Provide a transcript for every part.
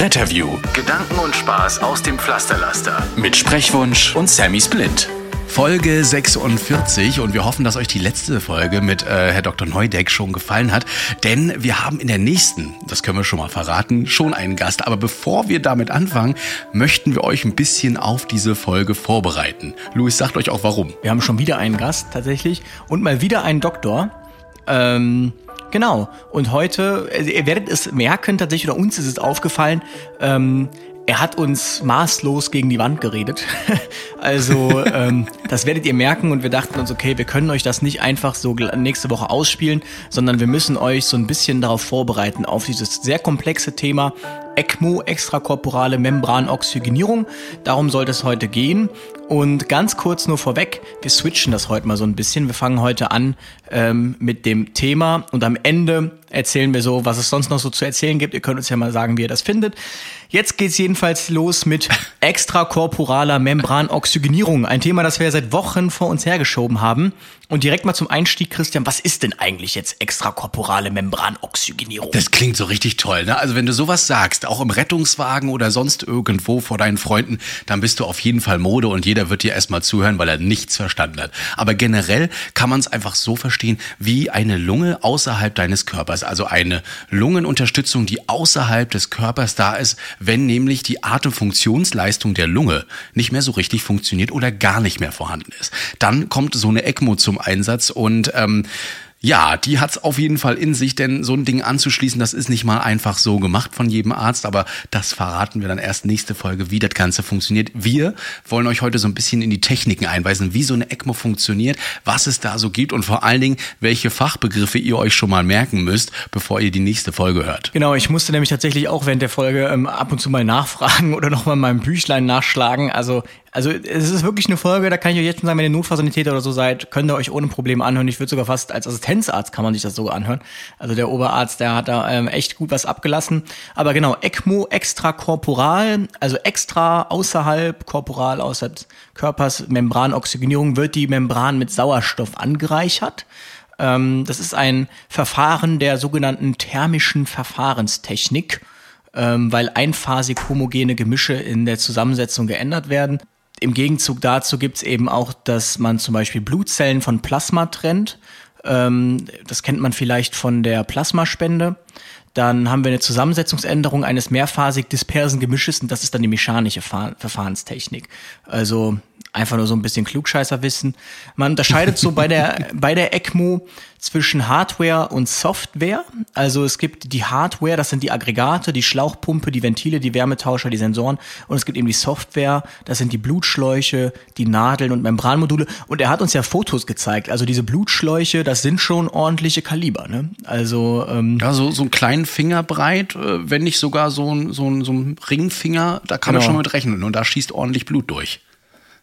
Retterview Gedanken und Spaß aus dem Pflasterlaster. mit Sprechwunsch und Sammy Split. Folge 46 und wir hoffen, dass euch die letzte Folge mit äh, Herr Dr. Neudeck schon gefallen hat, denn wir haben in der nächsten, das können wir schon mal verraten, schon einen Gast. Aber bevor wir damit anfangen, möchten wir euch ein bisschen auf diese Folge vorbereiten. Luis sagt euch auch warum. Wir haben schon wieder einen Gast tatsächlich und mal wieder einen Doktor. Ähm, genau. Und heute, also ihr werdet es merken, tatsächlich, oder uns ist es aufgefallen, ähm, er hat uns maßlos gegen die Wand geredet. also ähm, das werdet ihr merken und wir dachten uns, okay, wir können euch das nicht einfach so nächste Woche ausspielen, sondern wir müssen euch so ein bisschen darauf vorbereiten, auf dieses sehr komplexe Thema ECMO, extrakorporale Membranoxygenierung. Darum sollte es heute gehen. Und ganz kurz nur vorweg, wir switchen das heute mal so ein bisschen. Wir fangen heute an ähm, mit dem Thema und am Ende erzählen wir so, was es sonst noch so zu erzählen gibt. Ihr könnt uns ja mal sagen, wie ihr das findet. Jetzt geht's jedenfalls los mit extrakorporaler Membranoxygenierung. Ein Thema, das wir seit Wochen vor uns hergeschoben haben. Und direkt mal zum Einstieg, Christian, was ist denn eigentlich jetzt extrakorporale Membranoxygenierung? Das klingt so richtig toll, ne? Also wenn du sowas sagst, auch im Rettungswagen oder sonst irgendwo vor deinen Freunden, dann bist du auf jeden Fall Mode und jeder wird dir erstmal zuhören, weil er nichts verstanden hat. Aber generell kann man es einfach so verstehen, wie eine Lunge außerhalb deines Körpers, also eine Lungenunterstützung, die außerhalb des Körpers da ist, wenn nämlich die Atemfunktionsleistung der Lunge nicht mehr so richtig funktioniert oder gar nicht mehr vorhanden ist. Dann kommt so eine ECMO zum Einsatz. Und ähm, ja, die hat's auf jeden Fall in sich, denn so ein Ding anzuschließen, das ist nicht mal einfach so gemacht von jedem Arzt, aber das verraten wir dann erst nächste Folge, wie das Ganze funktioniert. Wir wollen euch heute so ein bisschen in die Techniken einweisen, wie so eine ECMO funktioniert, was es da so gibt und vor allen Dingen, welche Fachbegriffe ihr euch schon mal merken müsst, bevor ihr die nächste Folge hört. Genau, ich musste nämlich tatsächlich auch während der Folge ähm, ab und zu mal nachfragen oder nochmal in meinem Büchlein nachschlagen. Also, also es ist wirklich eine Folge, da kann ich euch jetzt schon sagen, wenn ihr Notfallsanitäter oder so seid, könnt ihr euch ohne Probleme anhören. Ich würde sogar fast als Assistenzarzt kann man sich das sogar anhören. Also der Oberarzt, der hat da ähm, echt gut was abgelassen. Aber genau, ECMO extrakorporal, also extra außerhalb, korporal außerhalb des Körpers, Membranoxygenierung, wird die Membran mit Sauerstoff angereichert. Ähm, das ist ein Verfahren der sogenannten thermischen Verfahrenstechnik, ähm, weil einphasig homogene Gemische in der Zusammensetzung geändert werden. Im Gegenzug dazu gibt's eben auch, dass man zum Beispiel Blutzellen von Plasma trennt. Ähm, das kennt man vielleicht von der Plasmaspende. Dann haben wir eine Zusammensetzungsänderung eines mehrphasig dispersen Gemisches und das ist dann die mechanische Fahr Verfahrenstechnik. Also einfach nur so ein bisschen Klugscheißerwissen. Man unterscheidet so bei der, bei der ECMO zwischen Hardware und Software. Also es gibt die Hardware, das sind die Aggregate, die Schlauchpumpe, die Ventile, die Wärmetauscher, die Sensoren. Und es gibt eben die Software, das sind die Blutschläuche, die Nadeln und Membranmodule. Und er hat uns ja Fotos gezeigt. Also diese Blutschläuche, das sind schon ordentliche Kaliber. Ne? Also ähm, Ja, so, so einen kleinen Finger breit, äh, wenn nicht sogar so ein, so ein, so ein Ringfinger, da kann man Genau. schon mit rechnen und da schießt ordentlich Blut durch.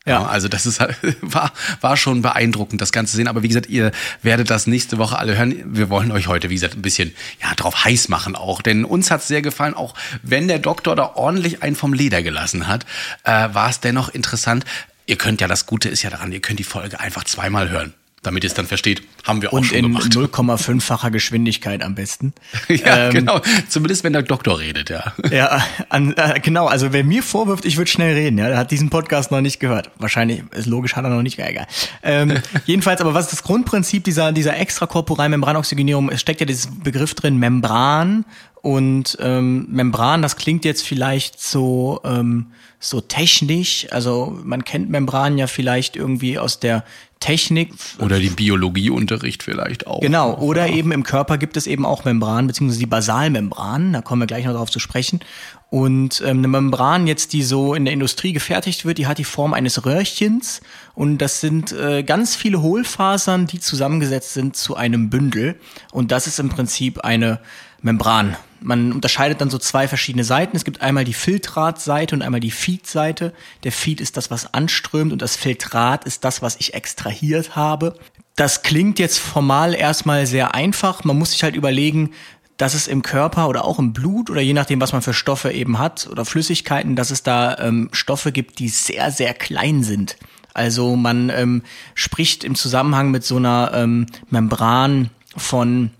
Ja, also das ist halt- war, war schon beeindruckend, das Ganze sehen. Aber wie gesagt, ihr werdet das nächste Woche alle hören. Wir wollen euch heute, wie gesagt, ein bisschen ja, drauf heiß machen auch. Denn uns hat's sehr gefallen, auch wenn der Doktor da ordentlich einen vom Leder gelassen hat, äh, war es dennoch interessant. Ihr könnt ja, das Gute ist ja daran, ihr könnt die Folge einfach zweimal hören. Damit ihr es dann versteht, haben wir auch und schon in gemacht. 0,5-facher Geschwindigkeit am besten. Ja, Ähm, genau. Zumindest wenn der Doktor redet, ja. Ja, an, äh, genau. Also wer mir vorwirft, ich würde schnell reden, ja, der hat diesen Podcast noch nicht gehört. Wahrscheinlich ist logisch, hat er noch nicht. Egal. Ähm, jedenfalls, aber was ist das Grundprinzip dieser dieser extrakorporalen Membranoxygenierung? Es steckt ja dieses Begriff drin, Membran und ähm, Membran. Das klingt jetzt vielleicht so ähm, so technisch. Also man kennt Membran ja vielleicht irgendwie aus der Technik. Oder die Biologieunterricht vielleicht auch. Genau, oder eben im Körper gibt es eben auch Membranen, beziehungsweise die Basalmembranen, da kommen wir gleich noch darauf zu sprechen. Und ähm, eine Membran jetzt, die so in der Industrie gefertigt wird, die hat die Form eines Röhrchens und das sind äh, ganz viele Hohlfasern, die zusammengesetzt sind zu einem Bündel. Und das ist im Prinzip eine Membran. Man unterscheidet dann so zwei verschiedene Seiten. Es gibt einmal die Filtratseite und einmal die Feed-Seite. Der Feed ist das, was anströmt und das Filtrat ist das, was ich extrahiert habe. Das klingt jetzt formal erstmal sehr einfach. Man muss sich halt überlegen, dass es im Körper oder auch im Blut oder je nachdem, was man für Stoffe eben hat oder Flüssigkeiten, dass es da ähm, Stoffe gibt, die sehr, sehr klein sind. Also man ähm, spricht im Zusammenhang mit so einer ähm, Membran von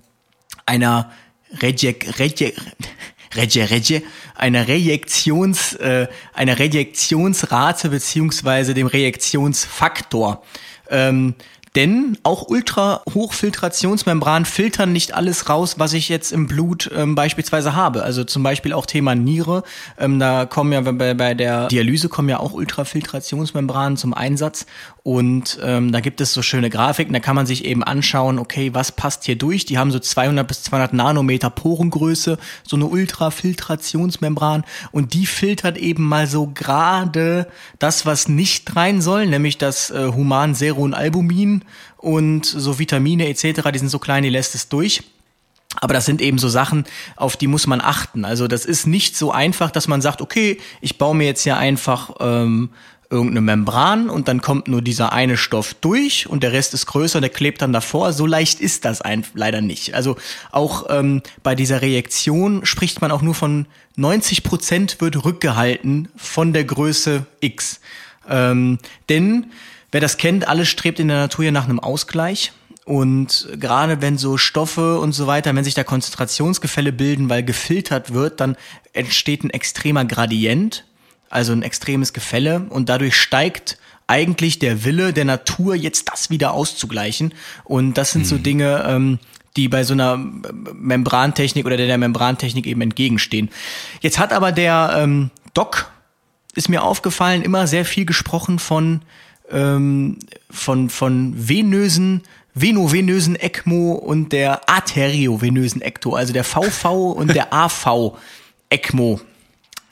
einer Rejek, Rejek, Reje, Reje, einer Rejektions, äh, einer Rejektionsrate beziehungsweise dem Rejektionsfaktor. Ähm, denn auch Ultra-Hochfiltrationsmembranen filtern nicht alles raus, was ich jetzt im Blut ähm, beispielsweise habe. Also zum Beispiel auch Thema Niere. Ähm, da kommen ja bei, bei der Dialyse kommen ja auch Ultrafiltrationsmembranen zum Einsatz. Und ähm, da gibt es so schöne Grafiken, da kann man sich eben anschauen, okay, was passt hier durch? Die haben so 200 bis 200 Nanometer Porengröße, so eine Ultrafiltrationsmembran und die filtert eben mal so gerade das, was nicht rein soll, nämlich das äh, Human Serum Albumin und so Vitamine etc., die sind so klein, die lässt es durch. Aber das sind eben so Sachen, auf die muss man achten. Also das ist nicht so einfach, dass man sagt, okay, ich baue mir jetzt ja einfach ähm, irgendeine Membran und dann kommt nur dieser eine Stoff durch und der Rest ist größer, der klebt dann davor. So leicht ist das ein, leider nicht. Also auch ähm, bei dieser Reaktion spricht man auch nur von 90 Prozent wird rückgehalten von der Größe X. Ähm, denn wer das kennt, alles strebt in der Natur ja nach einem Ausgleich. Und gerade wenn so Stoffe und so weiter, wenn sich da Konzentrationsgefälle bilden, weil gefiltert wird, dann entsteht ein extremer Gradient also ein extremes Gefälle und dadurch steigt eigentlich der Wille der Natur, jetzt das wieder auszugleichen. Und das sind so Dinge, ähm, die bei so einer Membrantechnik oder der, der Membrantechnik eben entgegenstehen. Jetzt hat aber der ähm, Doc, ist mir aufgefallen, immer sehr viel gesprochen von, ähm, von, von venösen venovenösen ECMO und der arteriovenösen ECTO, also der VV und der AV ECMO.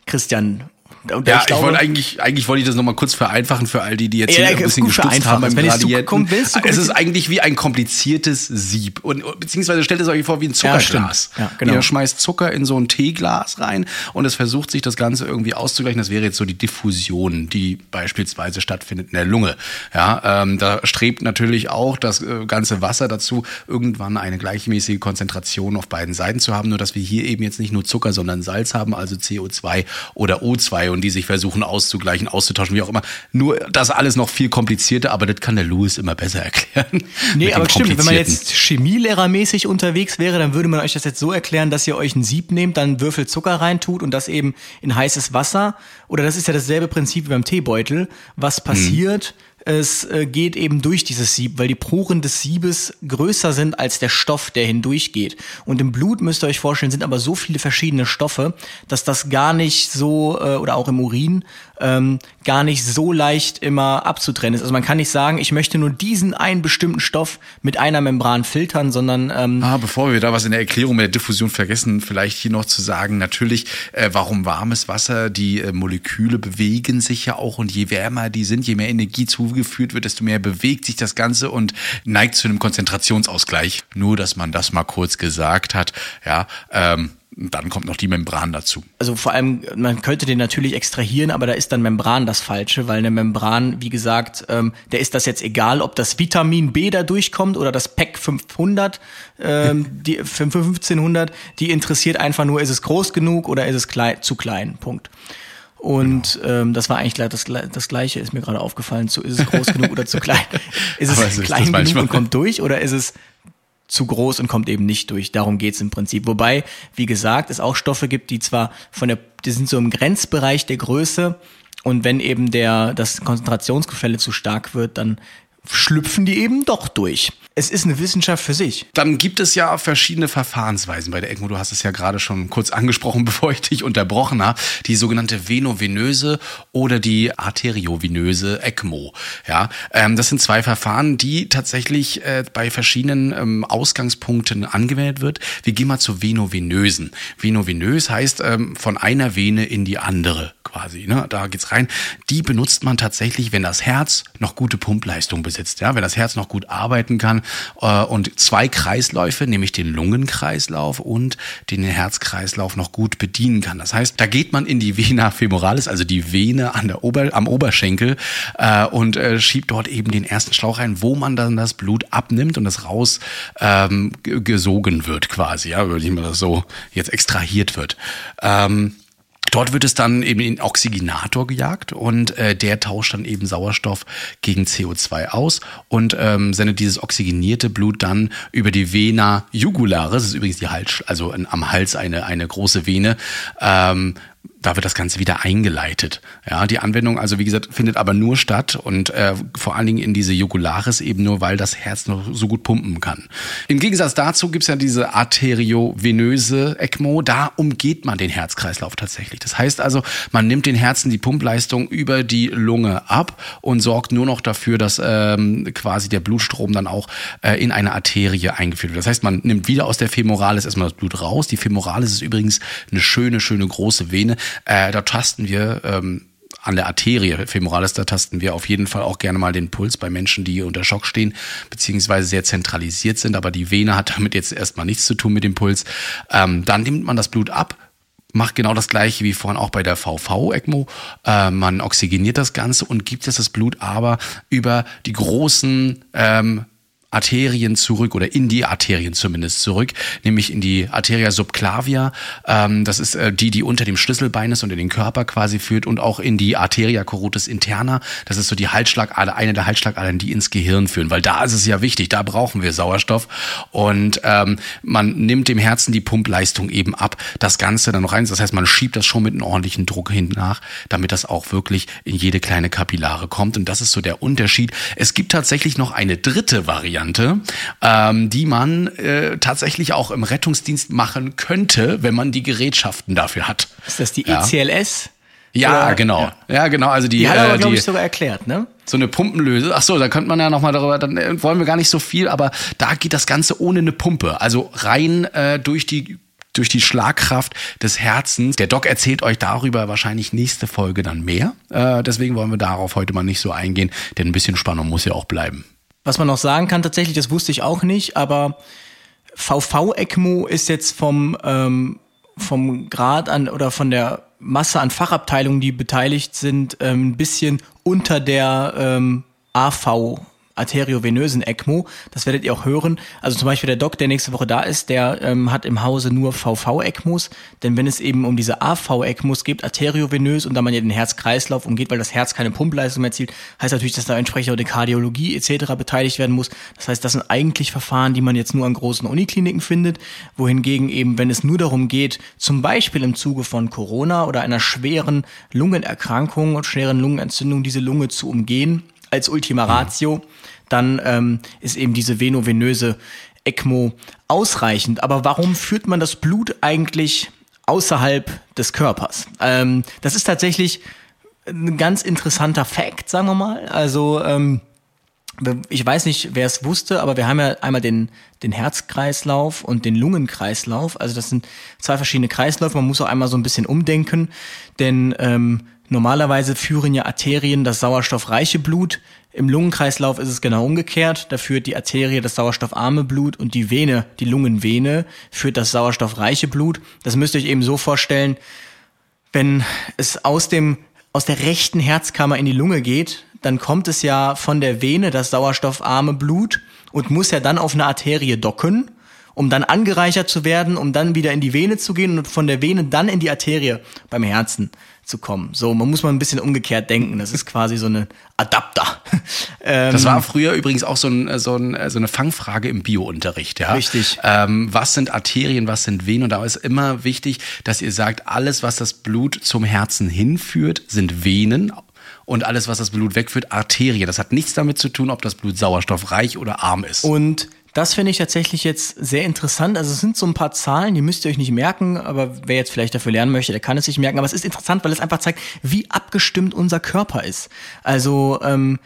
Christian, und ja, ich, ich wollte eigentlich, eigentlich wollte ich das nochmal kurz vereinfachen für all die, die jetzt ja, hier ein bisschen gestutzt haben beim Gradienten. Es ist eigentlich wie ein kompliziertes Sieb. Und, beziehungsweise stellt es euch vor wie ein Zuckerglas. Ja, ja, genau. Ihr schmeißt Zucker in so ein Teeglas rein und es versucht sich das Ganze irgendwie auszugleichen. Das wäre jetzt so die Diffusion, die beispielsweise stattfindet in der Lunge. Ja, ähm, da strebt natürlich auch das äh, ganze Wasser dazu, irgendwann eine gleichmäßige Konzentration auf beiden Seiten zu haben. Nur, dass wir hier eben jetzt nicht nur Zucker, sondern Salz haben, also CO2 oder O2 und die sich versuchen auszugleichen, auszutauschen, wie auch immer. Nur das alles noch viel komplizierter, aber das kann der Louis immer besser erklären. Nee, aber stimmt, wenn man jetzt chemielehrermäßig unterwegs wäre, dann würde man euch das jetzt so erklären, dass ihr euch ein Sieb nehmt, dann Würfel Zucker reintut und das eben in heißes Wasser. Oder das ist ja dasselbe Prinzip wie beim Teebeutel. Was passiert? Hm es äh, geht eben durch dieses Sieb, weil die Poren des Siebes größer sind als der Stoff, der hindurchgeht. Und im Blut müsst ihr euch vorstellen, sind aber so viele verschiedene Stoffe, dass das gar nicht so, äh, oder auch im Urin, ähm, gar nicht so leicht immer abzutrennen ist. Also man kann nicht sagen, ich möchte nur diesen einen bestimmten Stoff mit einer Membran filtern, sondern ähm, ah, bevor wir da was in der Erklärung mit der Diffusion vergessen, vielleicht hier noch zu sagen, natürlich, äh, warum warmes Wasser, die äh, Moleküle bewegen sich ja auch und je wärmer die sind, je mehr Energie zugeführt wird, desto mehr bewegt sich das Ganze und neigt zu einem Konzentrationsausgleich. Nur, dass man das mal kurz gesagt hat, ja. Ähm, dann kommt noch die Membran dazu. Also vor allem, man könnte den natürlich extrahieren, aber da ist dann Membran das Falsche, weil eine Membran, wie gesagt, ähm, der ist das jetzt egal, ob das Vitamin B da durchkommt oder das PEC 500, ähm, die 1500, die interessiert einfach nur, ist es groß genug oder ist es klein, zu klein, Punkt. Und genau. ähm, das war eigentlich das, das Gleiche, ist mir gerade aufgefallen. Zu, ist es groß genug oder zu klein? Ist es, es klein genug und kommt durch oder ist es zu groß und kommt eben nicht durch. Darum geht's im Prinzip. Wobei, wie gesagt, es auch Stoffe gibt, die zwar von der, die sind so im Grenzbereich der Größe und wenn eben der, das Konzentrationsgefälle zu stark wird, dann schlüpfen die eben doch durch. Es ist eine Wissenschaft für sich. Dann gibt es ja verschiedene Verfahrensweisen bei der ECMO. Du hast es ja gerade schon kurz angesprochen, bevor ich dich unterbrochen habe. Die sogenannte venovenöse oder die arteriovenöse ECMO. Ja, ähm, das sind zwei Verfahren, die tatsächlich äh, bei verschiedenen ähm, Ausgangspunkten angewendet wird. Wir gehen mal zur venovenösen. Venovenös heißt ähm, von einer Vene in die andere quasi. Ne? Da geht's rein. Die benutzt man tatsächlich, wenn das Herz noch gute Pumpleistung besitzt. Ja, wenn das Herz noch gut arbeiten kann, äh, und zwei Kreisläufe, nämlich den Lungenkreislauf und den Herzkreislauf noch gut bedienen kann. Das heißt, da geht man in die Vena femoralis, also die Vene an der Ober, am Oberschenkel äh, und äh, schiebt dort eben den ersten Schlauch rein, wo man dann das Blut abnimmt und das raus ähm, wird quasi, ja, würde ich mal das so jetzt extrahiert wird. Ähm, Dort wird es dann eben in Oxygenator gejagt und äh, der tauscht dann eben Sauerstoff gegen CO2 aus und ähm, sendet dieses oxygenierte Blut dann über die Vena jugularis, das ist übrigens die Hals, also am Hals eine, eine große Vene, ähm, da wird das Ganze wieder eingeleitet. Ja, die Anwendung, also wie gesagt, findet aber nur statt und äh, vor allen Dingen in diese Jugularis eben nur, weil das Herz noch so gut pumpen kann. Im Gegensatz dazu gibt's ja diese arteriovenöse ECMO, da umgeht man den Herzkreislauf tatsächlich. Das heißt also, man nimmt den Herzen die Pumpleistung über die Lunge ab und sorgt nur noch dafür, dass ähm, quasi der Blutstrom dann auch äh, in eine Arterie eingeführt wird. Das heißt, man nimmt wieder aus der Femoralis erstmal das Blut raus. Die Femoralis ist übrigens eine schöne, schöne große Vene äh, da tasten wir ähm, an der Arterie femoralis, da tasten wir auf jeden Fall auch gerne mal den Puls bei Menschen, die unter Schock stehen, beziehungsweise sehr zentralisiert sind, aber die Vene hat damit jetzt erstmal nichts zu tun mit dem Puls. Ähm, dann nimmt man das Blut ab, macht genau das gleiche wie vorhin auch bei der VV-ECMO. Äh, man oxygeniert das Ganze und gibt es das Blut aber über die großen ähm, Arterien zurück oder in die Arterien zumindest zurück, nämlich in die Arteria subclavia. Ähm, das ist äh, die, die unter dem Schlüsselbein ist und in den Körper quasi führt und auch in die Arteria carotis interna. Das ist so die Halsschlagader, eine der Halsschlagadern, die ins Gehirn führen, weil da ist es ja wichtig, da brauchen wir Sauerstoff und ähm, man nimmt dem Herzen die Pumpleistung eben ab, das Ganze dann noch rein. Das heißt, man schiebt das schon mit einem ordentlichen Druck hin nach, damit das auch wirklich in jede kleine Kapillare kommt und das ist so der Unterschied. Es gibt tatsächlich noch eine dritte Variante Variante, ähm, die man äh, tatsächlich auch im Rettungsdienst machen könnte, wenn man die Gerätschaften dafür hat. Ist das die ECLS? Ja, Oder, genau. Ja. ja. genau. Also die, die hat aber, äh, glaube ich, sogar erklärt, ne? So eine Pumpenlöse. Ach so, da könnte man ja noch mal darüber, dann äh, wollen wir gar nicht so viel, aber da geht das Ganze ohne eine Pumpe. Also rein äh, durch die durch die Schlagkraft des Herzens. Der Doc erzählt euch darüber wahrscheinlich nächste Folge dann mehr. Äh, deswegen wollen wir darauf heute mal nicht so eingehen, denn ein bisschen Spannung muss ja auch bleiben. Was man noch sagen kann, tatsächlich, das wusste ich auch nicht, aber VV-ECMO ist jetzt vom, ähm, vom Grad an oder von der Masse an Fachabteilungen, die beteiligt sind, ähm, ein bisschen unter der ähm, AV arteriovenösen ECMO. Das werdet ihr auch hören. Also zum Beispiel der Doc, der nächste Woche da ist, der ähm, hat im Hause nur VV-ECMOs. Denn wenn es eben um diese AV-ECMOs geht, arteriovenös, und da man ja den Herzkreislauf umgeht, weil das Herz keine Pumpleistung mehr erzielt, heißt natürlich, dass da entsprechend auch die Kardiologie etc. beteiligt werden muss. Das heißt, das sind eigentlich Verfahren, die man jetzt nur an großen Unikliniken findet, wohingegen eben, wenn es nur darum geht, zum Beispiel im Zuge von Corona oder einer schweren Lungenerkrankung und schweren Lungenentzündung diese Lunge zu umgehen, als Ultima Ratio, dann ähm, ist eben diese venovenöse ECMO ausreichend. Aber warum führt man das Blut eigentlich außerhalb des Körpers? Ähm, das ist tatsächlich ein ganz interessanter Fact, sagen wir mal. Also ähm, ich weiß nicht, wer es wusste, aber wir haben ja einmal den, den Herzkreislauf und den Lungenkreislauf. Also das sind zwei verschiedene Kreisläufe. Man muss auch einmal so ein bisschen umdenken, denn ähm, Normalerweise führen ja Arterien das sauerstoffreiche Blut. Im Lungenkreislauf ist es genau umgekehrt. Da führt die Arterie das sauerstoffarme Blut und die Vene, die Lungenvene, führt das sauerstoffreiche Blut. Das müsst ihr euch eben so vorstellen, wenn es aus dem, aus der rechten Herzkammer in die Lunge geht, dann kommt es ja von der Vene das sauerstoffarme Blut und muss ja dann auf eine Arterie docken um dann angereichert zu werden, um dann wieder in die Vene zu gehen und von der Vene dann in die Arterie beim Herzen zu kommen. So, man muss mal ein bisschen umgekehrt denken. Das ist quasi so eine Adapter. ähm, das war früher übrigens auch so, ein, so, ein, so eine Fangfrage im Biounterricht. Ja? Richtig. Ähm, was sind Arterien, was sind Venen? Und da ist immer wichtig, dass ihr sagt, alles, was das Blut zum Herzen hinführt, sind Venen und alles, was das Blut wegführt, Arterien. Das hat nichts damit zu tun, ob das Blut sauerstoffreich oder arm ist. Und das finde ich tatsächlich jetzt sehr interessant. Also es sind so ein paar Zahlen, die müsst ihr euch nicht merken, aber wer jetzt vielleicht dafür lernen möchte, der kann es sich merken. Aber es ist interessant, weil es einfach zeigt, wie abgestimmt unser Körper ist. Also ähm,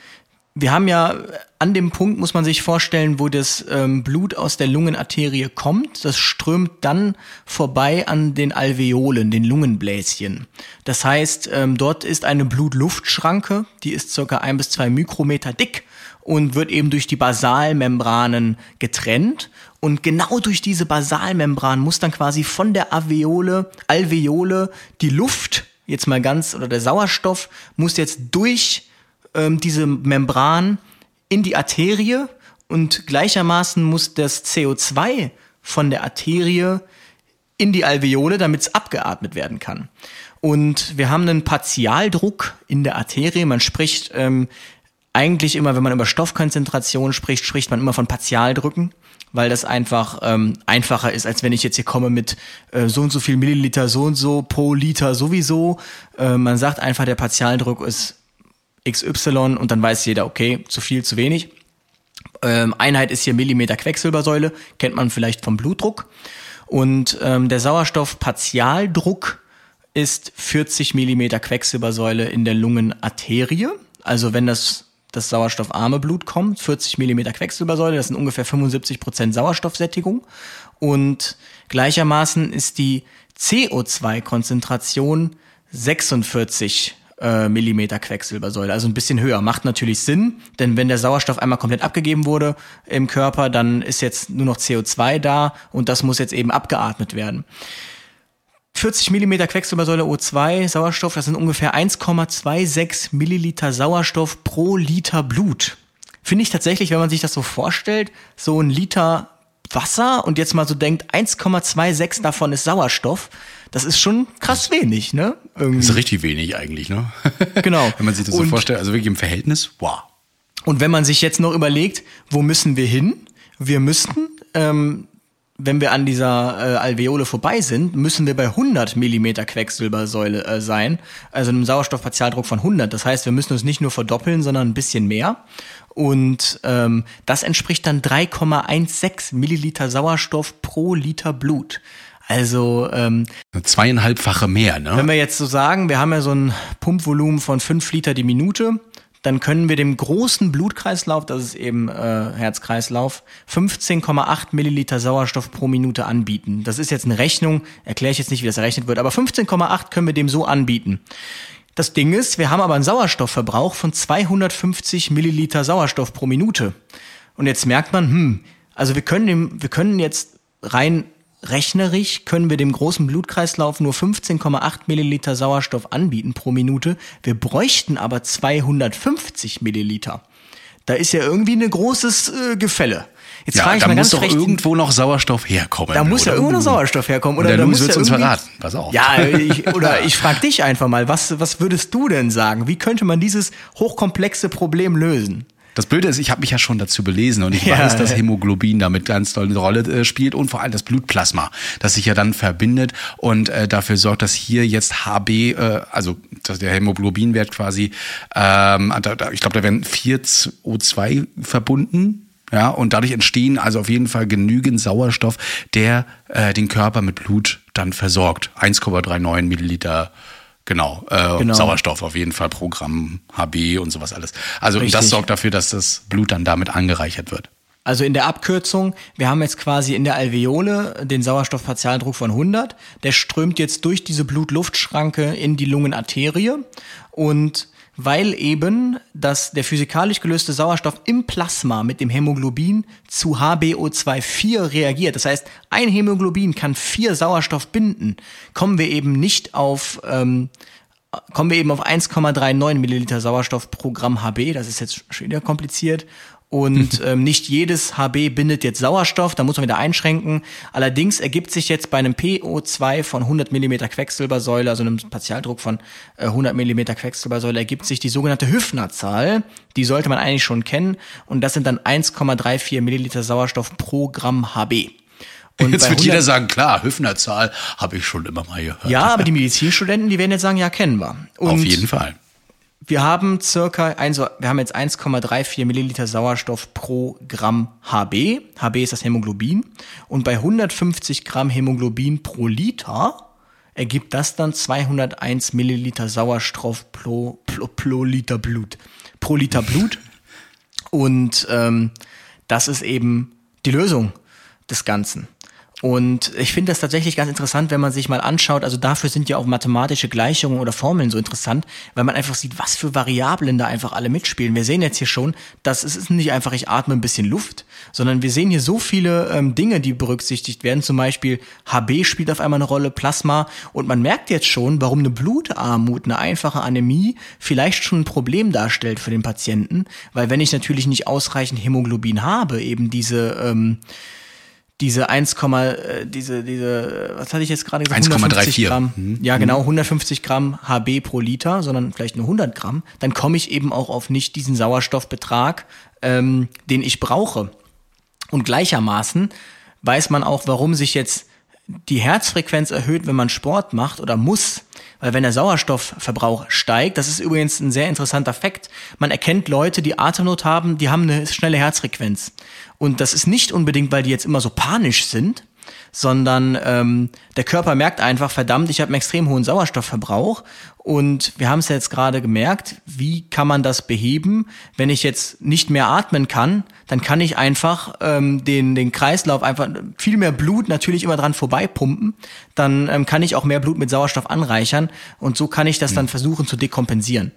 wir haben ja an dem Punkt, muss man sich vorstellen, wo das ähm, Blut aus der Lungenarterie kommt. Das strömt dann vorbei an den Alveolen, den Lungenbläschen. Das heißt, ähm, dort ist eine Blutluftschranke, die ist circa ein bis zwei Mikrometer dick und wird eben durch die Basalmembranen getrennt. Und genau durch diese Basalmembran muss dann quasi von der Alveole, Alveole die Luft, jetzt mal ganz, oder der Sauerstoff, muss jetzt durch ähm, diese Membran in die Arterie und gleichermaßen muss das CO2 von der Arterie in die Alveole, damit es abgeatmet werden kann. Und wir haben einen Partialdruck in der Arterie. Man spricht ähm, eigentlich immer, wenn man über Stoffkonzentration spricht, spricht man immer von Partialdrücken, weil das einfach ähm, einfacher ist, als wenn ich jetzt hier komme mit äh, so und so viel Milliliter, so und so pro Liter sowieso. Äh, man sagt einfach, der Partialdruck ist XY und dann weiß jeder, okay, zu viel, zu wenig. Ähm, Einheit ist hier Millimeter Quecksilbersäule, kennt man vielleicht vom Blutdruck. Und ähm, der Sauerstoffpartialdruck ist 40 Millimeter Quecksilbersäule in der Lungenarterie. Also wenn das das sauerstoffarme Blut kommt, 40 Millimeter Quecksilbersäule, das sind ungefähr 75 Prozent Sauerstoffsättigung. Und gleichermaßen ist die CO2-Konzentration 46 äh, Millimeter Quecksilbersäule, also ein bisschen höher. Macht natürlich Sinn, denn wenn der Sauerstoff einmal komplett abgegeben wurde im Körper, dann ist jetzt nur noch CO2 da und das muss jetzt eben abgeatmet werden. 40 Millimeter Quecksilbersäule O2 Sauerstoff, das sind ungefähr 1,26 Milliliter Sauerstoff pro Liter Blut. Finde ich tatsächlich, wenn man sich das so vorstellt, so ein Liter Wasser und jetzt mal so denkt, 1,26 davon ist Sauerstoff, das ist schon krass wenig, ne? Irgendwie. Das ist richtig wenig eigentlich, ne? Genau. wenn man sich das so vorstellt, also wirklich im Verhältnis, wow. Und wenn man sich jetzt noch überlegt, wo müssen wir hin? Wir müssten, ähm, wenn wir an dieser äh, Alveole vorbei sind, müssen wir bei 100 Millimeter Quecksilbersäule äh, sein, also einem Sauerstoffpartialdruck von 100. Das heißt, wir müssen uns nicht nur verdoppeln, sondern ein bisschen mehr. Und ähm, das entspricht dann 3,16 Milliliter Sauerstoff pro Liter Blut. Also ähm, zweieinhalbfache mehr, ne? Wenn wir jetzt so sagen, wir haben ja so ein Pumpvolumen von fünf Liter die Minute, dann können wir dem großen Blutkreislauf, das ist eben äh, Herzkreislauf, 15,8 Milliliter Sauerstoff pro Minute anbieten. Das ist jetzt eine Rechnung, erkläre ich jetzt nicht, wie das errechnet wird, aber 15,8 können wir dem so anbieten. Das Ding ist, wir haben aber einen Sauerstoffverbrauch von 250 Milliliter Sauerstoff pro Minute. Und jetzt merkt man, hm, also wir können, dem, wir können jetzt rein rechnerisch können wir dem großen Blutkreislauf nur 15,8 Milliliter Sauerstoff anbieten pro Minute. Wir bräuchten aber 250 Milliliter. Da ist ja irgendwie ein großes äh, Gefälle. Jetzt ja, frage ich da muss doch irgendwo noch Sauerstoff herkommen. Da muss ja irgendwo noch Sauerstoff herkommen. Oder, oder da muss ja uns verraten. Pass auf. Ja, ich, oder ich frage dich einfach mal, was, was würdest du denn sagen? Wie könnte man dieses hochkomplexe Problem lösen? Das Blöde ist, ich habe mich ja schon dazu belesen und ich ja, weiß, dass Hämoglobin damit ganz toll eine Rolle äh, spielt und vor allem das Blutplasma, das sich ja dann verbindet und äh, dafür sorgt, dass hier jetzt HB, äh, also dass der Hämoglobinwert quasi, ähm, da, ich glaube, da werden 4 O2 verbunden. Ja, und dadurch entstehen also auf jeden Fall genügend Sauerstoff, der äh, den Körper mit Blut dann versorgt. 1,39 Milliliter Genau, äh, genau, Sauerstoff auf jeden Fall, Programm, HB und sowas alles. Also und das sorgt dafür, dass das Blut dann damit angereichert wird. Also in der Abkürzung, wir haben jetzt quasi in der Alveole den Sauerstoffpartialdruck von 100. Der strömt jetzt durch diese Blut-Luft-Schranke in die Lungenarterie und weil eben das, der physikalisch gelöste Sauerstoff im Plasma mit dem Hämoglobin zu HBO2-4 reagiert. Das heißt, ein Hämoglobin kann vier Sauerstoff binden. Kommen wir eben nicht auf, ähm, kommen wir eben auf 1,39 Milliliter Sauerstoff pro Gramm HB. Das ist jetzt schon wieder kompliziert. Und ähm, nicht jedes HB bindet jetzt Sauerstoff, da muss man wieder einschränken. Allerdings ergibt sich jetzt bei einem PO2 von 100 Millimeter Quecksilbersäule, also einem Partialdruck von äh, 100 Millimeter Quecksilbersäule, ergibt sich die sogenannte Hüffner-Zahl. Die sollte man eigentlich schon kennen. Und das sind dann 1,34 Milliliter Sauerstoff pro Gramm HB. Und jetzt wird jeder sagen, klar, Hüffner-Zahl habe ich schon immer mal gehört. Ja, aber die Medizinstudenten, die werden jetzt sagen, ja, kennen wir. Und Auf jeden Fall. Wir haben circa, also wir haben jetzt 1,34 Milliliter Sauerstoff pro Gramm HB. HB ist das Hämoglobin. Und bei 150 Gramm Hämoglobin pro Liter ergibt das dann 201 Milliliter Sauerstoff pro, pro, pro Liter Blut. Pro Liter Blut. Und ähm, das ist eben die Lösung des Ganzen. Und ich finde das tatsächlich ganz interessant, wenn man sich mal anschaut, also dafür sind ja auch mathematische Gleichungen oder Formeln so interessant, weil man einfach sieht, was für Variablen da einfach alle mitspielen. Wir sehen jetzt hier schon, dass es ist nicht einfach, ich atme ein bisschen Luft, sondern wir sehen hier so viele ähm, Dinge, die berücksichtigt werden. Zum Beispiel HB spielt auf einmal eine Rolle, Plasma. Und man merkt jetzt schon, warum eine Blutarmut, eine einfache Anämie vielleicht schon ein Problem darstellt für den Patienten. Weil wenn ich natürlich nicht ausreichend Hämoglobin habe, eben diese... Ähm, diese 1, äh, diese, diese, was hatte ich jetzt gerade gesagt? 1,34 Gramm. Mhm. Ja, genau, 150 Gramm HB pro Liter, sondern vielleicht nur 100 Gramm. Dann komme ich eben auch auf nicht diesen Sauerstoffbetrag, ähm, den ich brauche. Und gleichermaßen weiß man auch, warum sich jetzt die Herzfrequenz erhöht, wenn man Sport macht oder muss. Weil wenn der Sauerstoffverbrauch steigt, das ist übrigens ein sehr interessanter Fakt, man erkennt Leute, die Atemnot haben, die haben eine schnelle Herzfrequenz. Und das ist nicht unbedingt, weil die jetzt immer so panisch sind, sondern ähm, der Körper merkt einfach, verdammt, ich habe einen extrem hohen Sauerstoffverbrauch und wir haben es ja jetzt gerade gemerkt, wie kann man das beheben? Wenn ich jetzt nicht mehr atmen kann, dann kann ich einfach ähm, den, den Kreislauf einfach viel mehr Blut natürlich immer dran vorbeipumpen. Dann ähm, kann ich auch mehr Blut mit Sauerstoff anreichern und so kann ich das dann versuchen zu dekompensieren.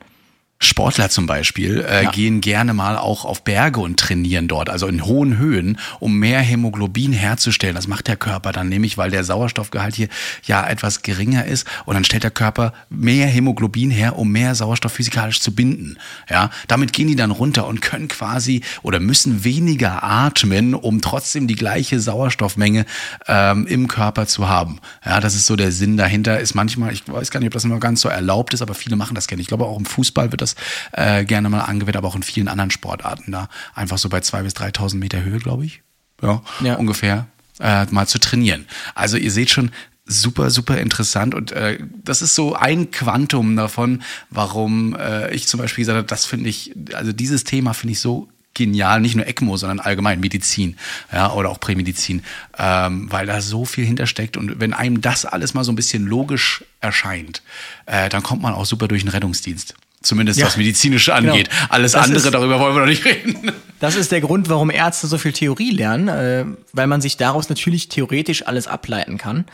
Sportler zum Beispiel äh, ja. gehen gerne mal auch auf Berge und trainieren dort, also in hohen Höhen, um mehr Hämoglobin herzustellen. Das macht der Körper dann nämlich, weil der Sauerstoffgehalt hier ja etwas geringer ist und dann stellt der Körper mehr Hämoglobin her, um mehr Sauerstoff physikalisch zu binden. Ja, damit gehen die dann runter und können quasi oder müssen weniger atmen, um trotzdem die gleiche Sauerstoffmenge ähm, im Körper zu haben. Ja, das ist so der Sinn dahinter. Ist manchmal, ich weiß gar nicht, ob das immer ganz so erlaubt ist, aber viele machen das gerne. Ich glaube auch im Fußball wird das das äh, gerne mal angewendet, aber auch in vielen anderen Sportarten da. Einfach so bei 2.000 bis 3.000 Meter Höhe, glaube ich. Ja, ja, ungefähr. Äh, mal zu trainieren. Also ihr seht schon, super, super interessant und äh, das ist so ein Quantum davon, warum äh, ich zum Beispiel gesagt habe, das finde ich, also dieses Thema finde ich so genial, nicht nur ECMO, sondern allgemein Medizin, ja, oder auch Prämedizin, ähm, weil da so viel hintersteckt und wenn einem das alles mal so ein bisschen logisch erscheint, äh, dann kommt man auch super durch den Rettungsdienst. Zumindest ja, was medizinische angeht. Genau. Alles das andere, ist, darüber wollen wir noch nicht reden. Das ist der Grund, warum Ärzte so viel Theorie lernen, äh, weil man sich daraus natürlich theoretisch alles ableiten kann.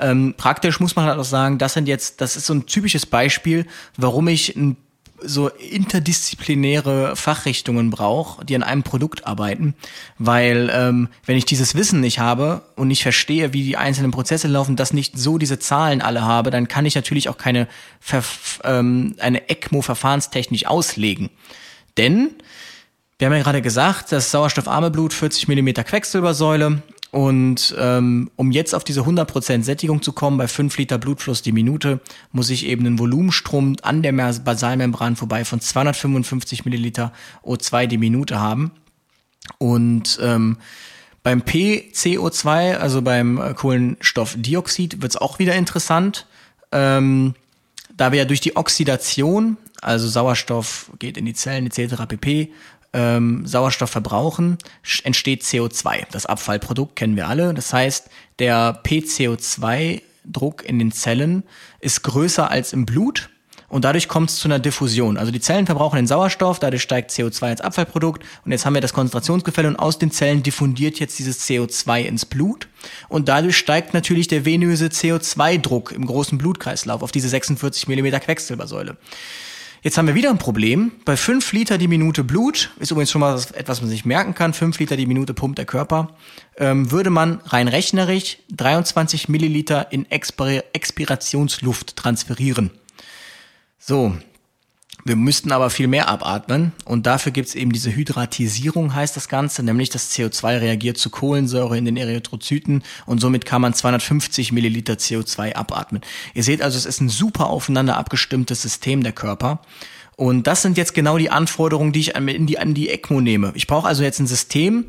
Ähm, praktisch muss man halt auch sagen, das sind jetzt, das ist so ein typisches Beispiel, warum ich ein so interdisziplinäre Fachrichtungen brauche, die an einem Produkt arbeiten, weil ähm, wenn ich dieses Wissen nicht habe und nicht verstehe, wie die einzelnen Prozesse laufen, dass nicht so diese Zahlen alle habe, dann kann ich natürlich auch keine Verf ähm, eine ECMO verfahrenstechnisch auslegen. Denn wir haben ja gerade gesagt, das sauerstoffarme Blut 40 Millimeter Quecksilbersäule und ähm, um jetzt auf diese 100% Sättigung zu kommen, bei 5 Liter Blutfluss die Minute, muss ich eben einen Volumenstrom an der Basalmembran vorbei von 255 Milliliter O2 die Minute haben. Und ähm, beim PCO2, also beim äh, Kohlenstoffdioxid, wird es auch wieder interessant. Ähm, da wir ja durch die Oxidation, also Sauerstoff geht in die Zellen etc. pp, ähm, Sauerstoff verbrauchen, entsteht CO2. Das Abfallprodukt kennen wir alle. Das heißt, der PCO2-Druck in den Zellen ist größer als im Blut. Und dadurch kommt es zu einer Diffusion. Also die Zellen verbrauchen den Sauerstoff, dadurch steigt CO2 als Abfallprodukt und jetzt haben wir das Konzentrationsgefälle und aus den Zellen diffundiert jetzt dieses CO2 ins Blut und dadurch steigt natürlich der venöse CO2-Druck im großen Blutkreislauf auf diese 46 Millimeter Quecksilbersäule. Jetzt haben wir wieder ein Problem. Bei 5 Liter die Minute Blut, ist übrigens schon mal etwas, was man sich merken kann, 5 Liter die Minute pumpt der Körper, ähm, würde man rein rechnerisch 23 Milliliter in Expir Expirationsluft transferieren. So, wir müssten aber viel mehr abatmen und dafür gibt's eben diese Hydratisierung, heißt das Ganze, nämlich das CO2 reagiert zu Kohlensäure in den Erythrozyten und somit kann man 250 Milliliter CO2 abatmen. Ihr seht also, es ist ein super aufeinander abgestimmtes System der Körper. Und das sind jetzt genau die Anforderungen, die ich an die, an die ECMO nehme. Ich brauche also jetzt ein System,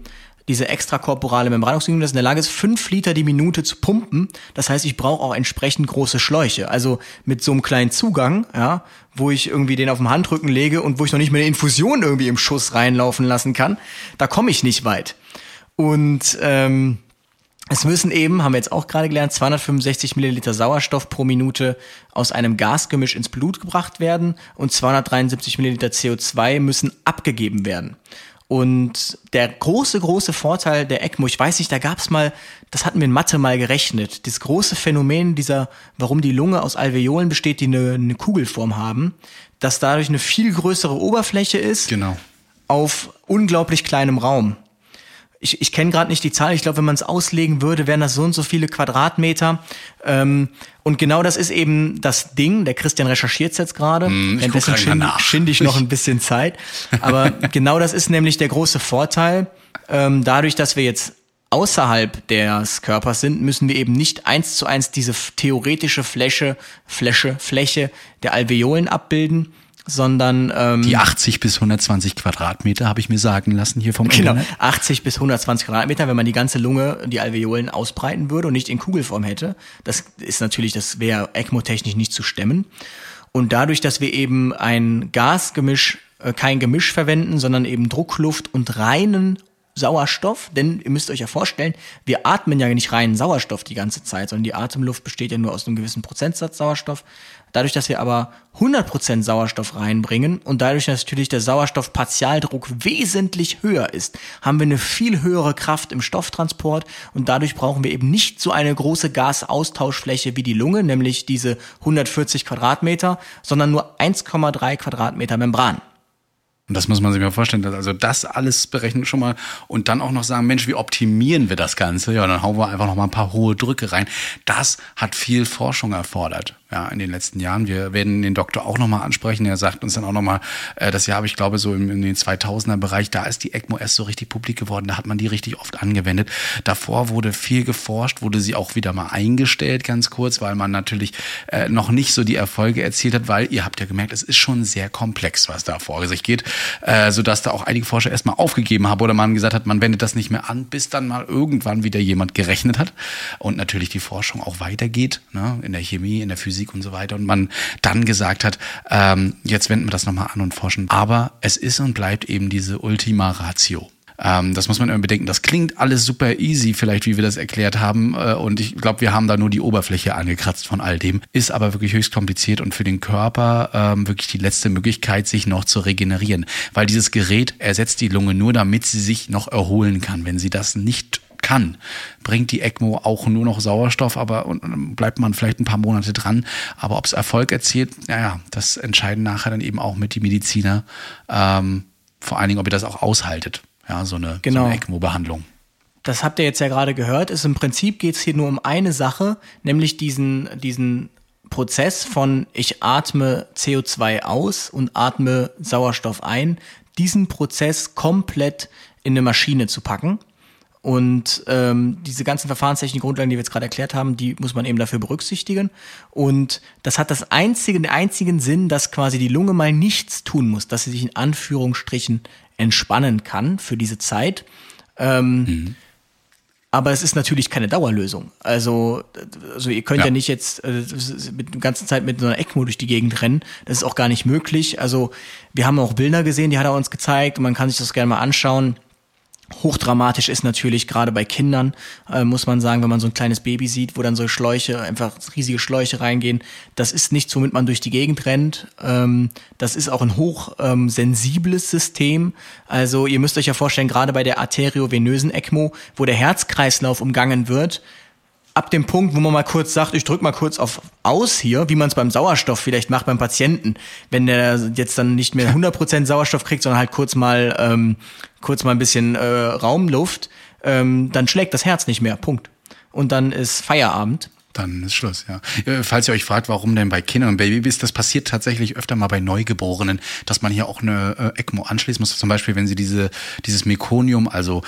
diese extrakorporale Membranoxygenierung, das in der Lage ist, fünf Liter die Minute zu pumpen. Das heißt, ich brauche auch entsprechend große Schläuche. Also mit so einem kleinen Zugang, ja, wo ich irgendwie den auf dem Handrücken lege und wo ich noch nicht mehr eine Infusion irgendwie im Schuss reinlaufen lassen kann, da komme ich nicht weit. Und ähm, es müssen eben, haben wir jetzt auch gerade gelernt, 265 Milliliter Sauerstoff pro Minute aus einem Gasgemisch ins Blut gebracht werden und 273 Milliliter CO2 müssen abgegeben werden. Und der große, große Vorteil der ECMO, ich weiß nicht, da gab es mal, das hatten wir in Mathe mal gerechnet, das große Phänomen dieser, warum die Lunge aus Alveolen besteht, die eine, eine Kugelform haben, dass dadurch eine viel größere Oberfläche ist Genau. auf unglaublich kleinem Raum. Ich, ich kenne gerade nicht die Zahl, ich glaube, wenn man es auslegen würde, wären das so und so viele Quadratmeter. Ähm, und genau das ist eben das Ding. Der Christian recherchiert jetzt gerade. Ich guck Währenddessen schind, nach. schind ich noch ein bisschen Zeit. Aber genau das ist nämlich der große Vorteil. Ähm, dadurch, dass wir jetzt außerhalb des Körpers sind, müssen wir eben nicht eins zu eins diese theoretische Fläche, Fläche, Fläche der Alveolen abbilden, sondern ähm, Die 80 bis 120 Quadratmeter habe ich mir sagen lassen hier vom Genau, Internet. 80 bis 120 Quadratmeter, wenn man die ganze Lunge, die Alveolen ausbreiten würde und nicht in Kugelform hätte. Das ist natürlich, das wäre ECMO-technisch nicht zu stemmen. Und dadurch, dass wir eben ein Gasgemisch, äh, kein Gemisch verwenden, sondern eben Druckluft und reinen Sauerstoff, denn ihr müsst euch ja vorstellen, wir atmen ja nicht reinen Sauerstoff die ganze Zeit, sondern die Atemluft besteht ja nur aus einem gewissen Prozentsatz Sauerstoff. Dadurch, dass wir aber 100% Sauerstoff reinbringen und dadurch dass natürlich der Sauerstoffpartialdruck wesentlich höher ist, haben wir eine viel höhere Kraft im Stofftransport und dadurch brauchen wir eben nicht so eine große Gasaustauschfläche wie die Lunge, nämlich diese 140 Quadratmeter, sondern nur 1,3 Quadratmeter Membran. Und das muss man sich mal vorstellen. Also das alles berechnen schon mal und dann auch noch sagen, Mensch, wie optimieren wir das Ganze? Ja, dann hauen wir einfach noch mal ein paar hohe Drücke rein. Das hat viel Forschung erfordert. Ja, in den letzten Jahren. Wir werden den Doktor auch nochmal ansprechen. Er sagt uns dann auch nochmal, äh, das Jahr habe ich glaube so im, in den 2000er Bereich, da ist die ECMO erst so richtig publik geworden. Da hat man die richtig oft angewendet. Davor wurde viel geforscht, wurde sie auch wieder mal eingestellt, ganz kurz, weil man natürlich äh, noch nicht so die Erfolge erzielt hat, weil ihr habt ja gemerkt, es ist schon sehr komplex, was da vor sich geht, äh, sodass da auch einige Forscher erstmal aufgegeben haben oder man gesagt hat, man wendet das nicht mehr an, bis dann mal irgendwann wieder jemand gerechnet hat und natürlich die Forschung auch weitergeht, ne, in der Chemie, in der Physik und so weiter und man dann gesagt hat, ähm, jetzt wenden wir das nochmal an und forschen. Aber es ist und bleibt eben diese Ultima Ratio. Ähm, das muss man immer bedenken. Das klingt alles super easy, vielleicht wie wir das erklärt haben. Äh, und ich glaube, wir haben da nur die Oberfläche angekratzt von all dem. Ist aber wirklich höchst kompliziert und für den Körper ähm, wirklich die letzte Möglichkeit, sich noch zu regenerieren. Weil dieses Gerät ersetzt die Lunge nur, damit sie sich noch erholen kann. Wenn sie das nicht kann, bringt die ECMO auch nur noch Sauerstoff, aber und, bleibt man vielleicht ein paar Monate dran. Aber ob es Erfolg erzielt, naja, das entscheiden nachher dann eben auch mit die Mediziner. Ähm, vor allen Dingen, ob ihr das auch aushaltet. Ja, so eine, Genau. so eine ECMO-Behandlung. Das habt ihr jetzt ja gerade gehört. Ist im Prinzip geht es hier nur um eine Sache, nämlich diesen, diesen Prozess von ich atme CO2 aus und atme Sauerstoff ein, diesen Prozess komplett in eine Maschine zu packen. Und ähm, diese ganzen verfahrenstechnischen Grundlagen, die wir jetzt gerade erklärt haben, die muss man eben dafür berücksichtigen. Und das hat das einzige, den einzigen Sinn, dass quasi die Lunge mal nichts tun muss, dass sie sich in Anführungsstrichen entspannen kann für diese Zeit. Ähm, Aber es ist natürlich keine Dauerlösung. Also, also ihr könnt ja, Ja. nicht jetzt äh, mit der ganzen Zeit mit so einer ECMO durch die Gegend rennen. Das ist auch gar nicht möglich. Also wir haben auch Bilder gesehen, die hat er uns gezeigt und man kann sich das gerne mal anschauen. Hochdramatisch ist natürlich gerade bei Kindern, äh, muss man sagen, wenn man so ein kleines Baby sieht, wo dann so Schläuche, einfach riesige Schläuche reingehen. Das ist nichts, womit man durch die Gegend rennt. Ähm, das ist auch ein hochsensibles ähm, System. Also ihr müsst euch ja vorstellen, gerade bei der arteriovenösen ECMO, wo der Herzkreislauf umgangen wird, ab dem Punkt, wo man mal kurz sagt, ich drück mal kurz auf aus hier, wie man es beim Sauerstoff vielleicht macht beim Patienten, wenn der jetzt dann nicht mehr 100% Sauerstoff kriegt, sondern halt kurz mal ähm, kurz mal ein bisschen äh, Raumluft, ähm, dann schlägt das Herz nicht mehr. Punkt. Und dann ist Feierabend. Dann ist Schluss, ja. Äh, Falls ihr euch fragt, warum denn bei Kindern und Babys, das passiert tatsächlich öfter mal bei Neugeborenen, dass man hier auch eine äh, ECMO anschließen muss. Zum Beispiel, wenn sie diese, dieses Mekonium, also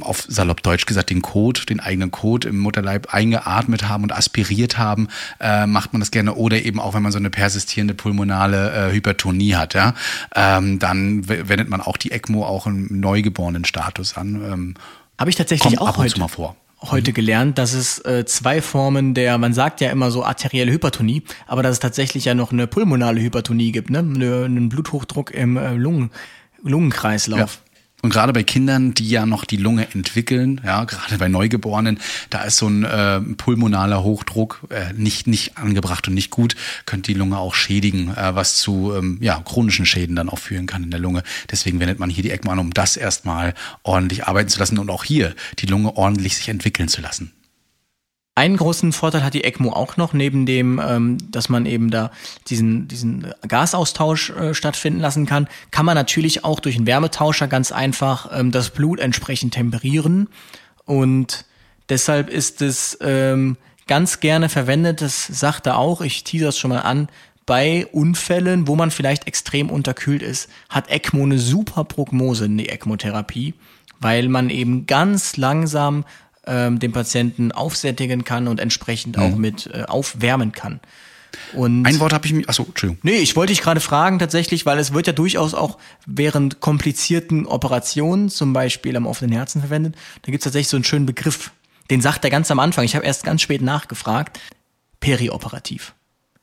auf salopp Deutsch gesagt, den Code, den eigenen Code im Mutterleib eingeatmet haben und aspiriert haben, äh, macht man das gerne. Oder eben auch, wenn man so eine persistierende pulmonale äh, Hypertonie hat, ja, ähm, dann wendet man auch die ECMO auch im neugeborenen Status an. Ähm, Habe ich tatsächlich auch ab und heute, zu mal vor. heute gelernt, dass es äh, zwei Formen der, man sagt ja immer so arterielle Hypertonie, aber dass es tatsächlich ja noch eine pulmonale Hypertonie gibt, ne? Eine, einen Bluthochdruck im äh, Lungen, Lungenkreislauf. Und gerade bei Kindern, die ja noch die Lunge entwickeln, ja, gerade bei Neugeborenen, da ist so ein äh, pulmonaler Hochdruck äh, nicht nicht angebracht und nicht gut, könnte die Lunge auch schädigen, äh, was zu ähm, ja chronischen Schäden dann auch führen kann in der Lunge. Deswegen wendet man hier die ECMO an, um das erstmal ordentlich arbeiten zu lassen und auch hier die Lunge ordentlich sich entwickeln zu lassen. Einen großen Vorteil hat die ECMO auch noch, neben dem, ähm, dass man eben da diesen, diesen Gasaustausch äh, stattfinden lassen kann, kann man natürlich auch durch einen Wärmetauscher ganz einfach ähm, das Blut entsprechend temperieren. Und deshalb ist es ähm, ganz gerne verwendet, das sagt er auch, ich tease das schon mal an, bei Unfällen, wo man vielleicht extrem unterkühlt ist, hat ECMO eine super Prognose in die ECMO-Therapie, weil man eben ganz langsam ähm, den Patienten aufsättigen kann und entsprechend mhm. auch mit äh, aufwärmen kann. Und Ein Wort habe ich mir. Achso, Entschuldigung. Nee, ich wollte dich gerade fragen tatsächlich, weil es wird ja durchaus auch während komplizierten Operationen, zum Beispiel am offenen Herzen verwendet, da gibt es tatsächlich so einen schönen Begriff. Den sagt er ganz am Anfang. Ich habe erst ganz spät nachgefragt. Perioperativ.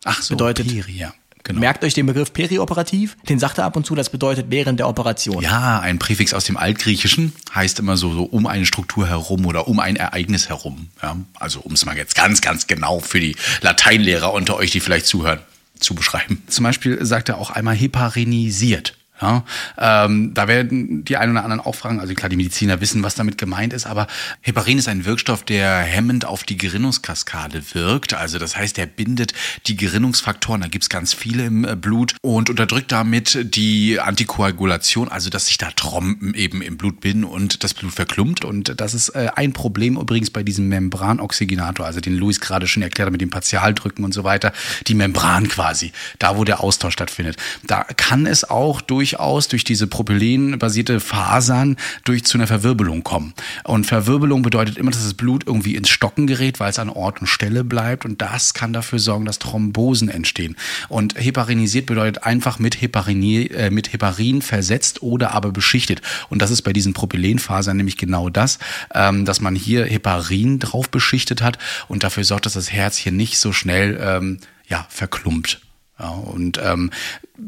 Ach so, bedeutet, Peri, ja. Genau. Merkt euch den Begriff perioperativ, den sagt er ab und zu, das bedeutet während der Operation. Ja, ein Präfix aus dem Altgriechischen heißt immer so, so um eine Struktur herum oder um ein Ereignis herum. Ja, also um es mal jetzt ganz, ganz genau für die Lateinlehrer unter euch, die vielleicht zuhören, zu beschreiben. Zum Beispiel sagt er auch einmal heparinisiert. Ja, ähm, da werden die einen oder anderen auch fragen, also klar, die Mediziner wissen, was damit gemeint ist, aber Heparin ist ein Wirkstoff, der hemmend auf die Gerinnungskaskade wirkt. Also das heißt, er bindet die Gerinnungsfaktoren, da gibt's ganz viele im äh, Blut und unterdrückt damit die Antikoagulation, also dass sich da Trompen eben im Blut binden und das Blut verklumpt. Und das ist äh, ein Problem übrigens bei diesem Membranoxygenator, also den Luis gerade schon erklärt hat mit dem Partialdrücken und so weiter, die Membran quasi, da wo der Austausch stattfindet. Da kann es auch durch durchaus durch diese propylenbasierte Fasern durch zu einer Verwirbelung kommen. Und Verwirbelung bedeutet immer, dass das Blut irgendwie ins Stocken gerät, weil es an Ort und Stelle bleibt. Und das kann dafür sorgen, dass Thrombosen entstehen. Und heparinisiert bedeutet einfach mit, Heparin, äh, mit Heparin versetzt oder aber beschichtet. Und das ist bei diesen Propylenfasern nämlich genau das, ähm, dass man hier Heparin drauf beschichtet hat und dafür sorgt, dass das Herz hier nicht so schnell ähm, ja, verklumpt. Ja, und ähm,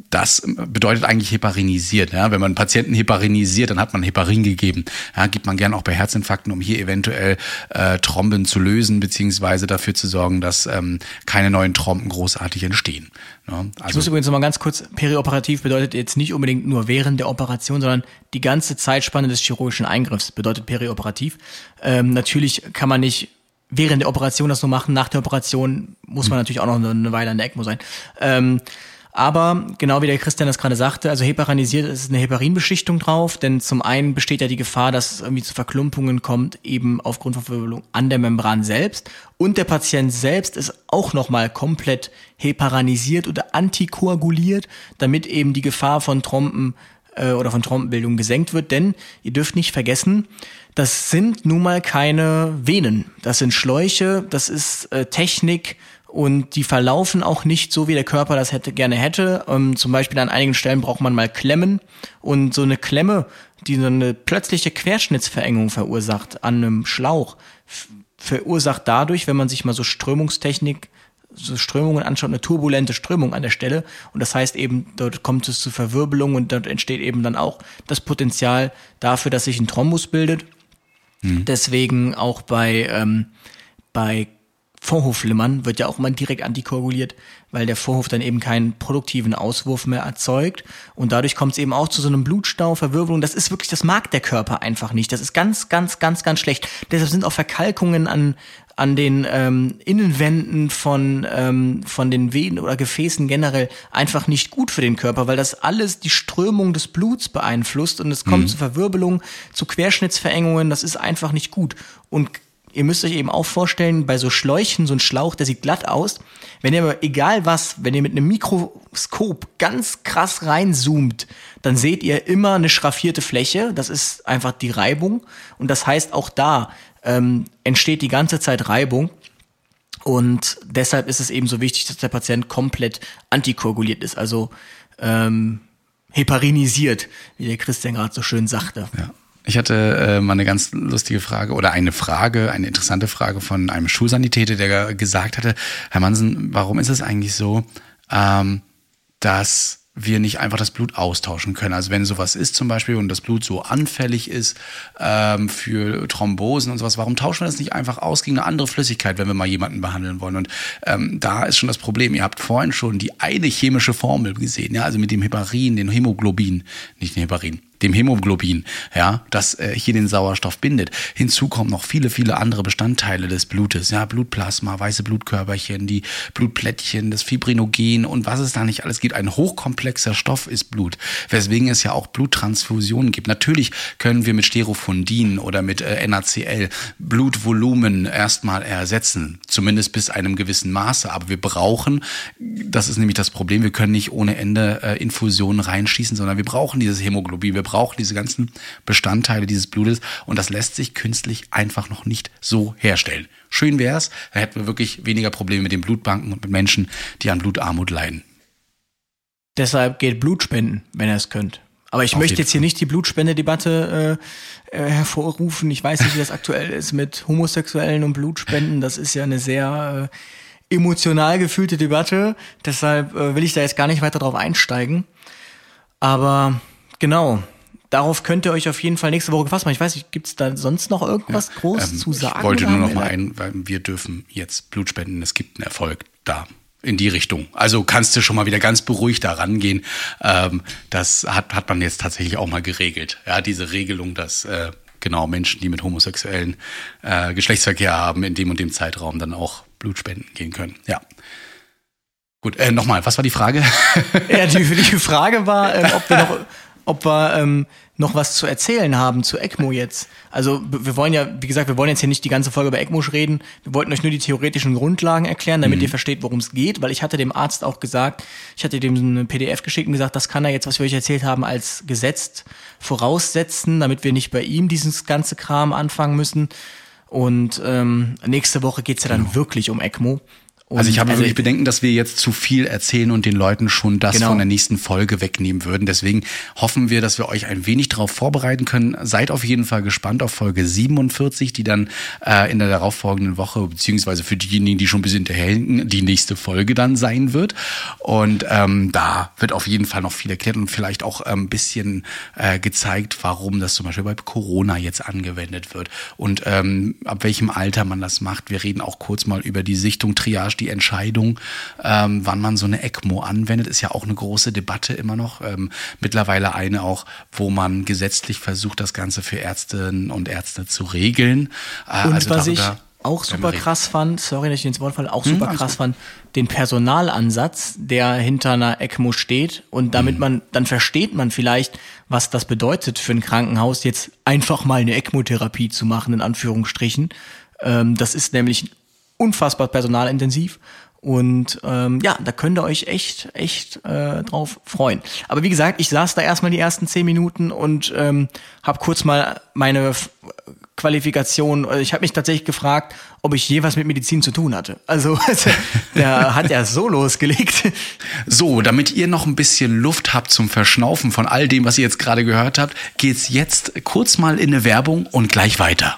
das bedeutet eigentlich heparinisiert. Ja? Wenn man einen Patienten heparinisiert, dann hat man Heparin gegeben. Ja, gibt man gern auch bei Herzinfarkten, um hier eventuell äh, Tromben zu lösen, beziehungsweise dafür zu sorgen, dass ähm, keine neuen Tromben großartig entstehen. Ja, also ich muss übrigens noch mal ganz kurz, perioperativ bedeutet jetzt nicht unbedingt nur während der Operation, sondern die ganze Zeitspanne des chirurgischen Eingriffs bedeutet perioperativ. Ähm, natürlich kann man nicht während der Operation das so machen. Nach der Operation muss man mhm. natürlich auch noch eine Weile an der ECMO sein. Ähm, aber genau wie der Christian das gerade sagte, also heparinisiert ist eine Heparinbeschichtung drauf, denn zum einen besteht ja die Gefahr, dass es irgendwie zu Verklumpungen kommt, eben aufgrund von Verwirbelung an der Membran selbst. Und der Patient selbst ist auch nochmal komplett heparinisiert oder antikoaguliert, damit eben die Gefahr von Trompen äh, oder von Trompenbildung gesenkt wird. Denn ihr dürft nicht vergessen, das sind nun mal keine Venen. Das sind Schläuche, das ist äh, Technik und die verlaufen auch nicht so, wie der Körper das hätte, gerne hätte. Ähm, zum Beispiel an einigen Stellen braucht man mal Klemmen und so eine Klemme, die so eine plötzliche Querschnittsverengung verursacht an einem Schlauch, verursacht dadurch, wenn man sich mal so Strömungstechnik so Strömungen anschaut, eine turbulente Strömung an der Stelle. Und das heißt eben, dort kommt es zu Verwirbelung und dort entsteht eben dann auch das Potenzial dafür, dass sich ein Thrombus bildet. Mhm. Deswegen auch bei, ähm, bei Vorhofflimmern wird ja auch immer direkt antikoaguliert, weil der Vorhof dann eben keinen produktiven Auswurf mehr erzeugt. Und dadurch kommt es eben auch zu so einem Blutstau, Verwirbelung. Das ist wirklich, das mag der Körper einfach nicht. Das ist ganz, ganz, ganz, ganz schlecht. Deshalb sind auch Verkalkungen an, an den ähm, Innenwänden von, ähm, von den Venen oder Gefäßen generell einfach nicht gut für den Körper, weil das alles die Strömung des Bluts beeinflusst und es kommt mhm. zu Verwirbelung, zu Querschnittsverengungen, das ist einfach nicht gut. Und ihr müsst euch eben auch vorstellen, bei so Schläuchen, so ein Schlauch, der sieht glatt aus. Wenn ihr aber, egal was, wenn ihr mit einem Mikroskop ganz krass reinzoomt, dann seht ihr immer eine schraffierte Fläche. Das ist einfach die Reibung. Und das heißt, auch da ähm, entsteht die ganze Zeit Reibung. Und deshalb ist es eben so wichtig, dass der Patient komplett antikoaguliert ist, also ähm, heparinisiert, wie der Christian gerade so schön sagte. Ja. Ich hatte äh, mal eine ganz lustige Frage oder eine Frage, eine interessante Frage von einem Schulsanitäter, der gesagt hatte, Herr Mansen, warum ist es eigentlich so, ähm, dass wir nicht einfach das Blut austauschen können. Also wenn sowas ist zum Beispiel und das Blut so anfällig ist ähm, für Thrombosen und sowas, warum tauschen wir das nicht einfach aus gegen eine andere Flüssigkeit, wenn wir mal jemanden behandeln wollen? Und ähm, da ist schon das Problem. Ihr habt vorhin schon die eine chemische Formel gesehen, ja, also mit dem Heparin, den Hämoglobin, nicht den Heparin, dem Hämoglobin, ja, das äh, hier den Sauerstoff bindet. Hinzu kommen noch viele, viele andere Bestandteile des Blutes, ja, Blutplasma, weiße Blutkörperchen, die Blutplättchen, das Fibrinogen und was es da nicht alles gibt. Ein hochkomplexer Stoff ist Blut, weswegen es ja auch Bluttransfusionen gibt. Natürlich können wir mit Sterophondin oder mit äh, NaCl Blutvolumen erstmal ersetzen, zumindest bis einem gewissen Maße, aber wir brauchen, das ist nämlich das Problem, wir können nicht ohne Ende äh, Infusionen reinschießen, sondern wir brauchen dieses Hämoglobin, wir braucht diese ganzen Bestandteile dieses Blutes und das lässt sich künstlich einfach noch nicht so herstellen. Schön wär's, da hätten wir wirklich weniger Probleme mit den Blutbanken und mit Menschen, die an Blutarmut leiden. Deshalb geht Blutspenden, wenn ihr es könnt. Aber ich Auf möchte jetzt hier nicht die Blutspende-Debatte äh, äh, hervorrufen. Ich weiß nicht, wie das aktuell ist mit Homosexuellen und Blutspenden. Das ist ja eine sehr äh, emotional gefühlte Debatte. Deshalb äh, will ich da jetzt gar nicht weiter drauf einsteigen. Aber genau, darauf könnt ihr euch auf jeden Fall nächste Woche gefasst machen. Ich weiß nicht, gibt es da sonst noch irgendwas groß Ähm, zu sagen? Ich wollte nur noch mal ein, weil wir dürfen jetzt Blut spenden. Es gibt einen Erfolg da in die Richtung. Also kannst du schon mal wieder ganz beruhigt da rangehen. Ähm, das hat, hat man jetzt tatsächlich auch mal geregelt. Ja, diese Regelung, dass äh, genau Menschen, die mit homosexuellen äh, Geschlechtsverkehr haben, in dem und dem Zeitraum dann auch Blut spenden gehen können. Ja. Gut, äh, nochmal, was war die Frage? Ja, die, die Frage war, ähm, ob wir noch, ob wir ähm, noch was zu erzählen haben zu ECMO jetzt. Also wir wollen ja, wie gesagt, wir wollen jetzt hier nicht die ganze Folge über ECMO reden. Wir wollten euch nur die theoretischen Grundlagen erklären, damit ihr versteht, worum es geht. Weil ich hatte dem Arzt auch gesagt, ich hatte dem eine PDF geschickt und gesagt, das kann er jetzt, was wir euch erzählt haben, als gesetzt voraussetzen, damit wir nicht bei ihm dieses ganze Kram anfangen müssen. Und ähm, nächste Woche geht's ja dann wirklich um ECMO. Und, Also ich habe wirklich Bedenken, dass wir jetzt zu viel erzählen und den Leuten schon das Genau. von der nächsten Folge wegnehmen würden. Deswegen hoffen wir, dass wir euch ein wenig darauf vorbereiten können. Seid auf jeden Fall gespannt auf Folge 47, die dann äh, in der darauffolgenden Woche, beziehungsweise für diejenigen, die schon ein bisschen hinterherhinken, die nächste Folge dann sein wird. Und ähm, da wird auf jeden Fall noch viel erklärt und vielleicht auch ein ähm, bisschen äh, gezeigt, warum das zum Beispiel bei Corona jetzt angewendet wird und ähm, ab welchem Alter man das macht. Wir reden auch kurz mal über die Sichtung, Triage, die Entscheidung, ähm, wann man so eine ECMO anwendet, ist ja auch eine große Debatte immer noch. Ähm, mittlerweile eine auch, wo man gesetzlich versucht, das Ganze für Ärztinnen und Ärzte zu regeln. Äh, Und also was ich auch super krass fand, sorry, dass ich ins Wort falle, auch super alles krass gut. fand, den Personalansatz, der hinter einer ECMO steht. Und damit man, dann versteht man vielleicht, was das bedeutet für ein Krankenhaus, jetzt einfach mal eine ECMO-Therapie zu machen, in Anführungsstrichen. Ähm, das ist nämlich unfassbar personalintensiv. Und ähm, ja, da könnt ihr euch echt, echt äh, drauf freuen. Aber wie gesagt, ich saß da erstmal die ersten zehn Minuten und ähm, habe kurz mal meine F Qualifikation, äh, ich habe mich tatsächlich gefragt, ob ich je was mit Medizin zu tun hatte. Also der hat ja so losgelegt. So, damit ihr noch ein bisschen Luft habt zum Verschnaufen von all dem, was ihr jetzt gerade gehört habt, geht's jetzt kurz mal in eine Werbung und gleich weiter.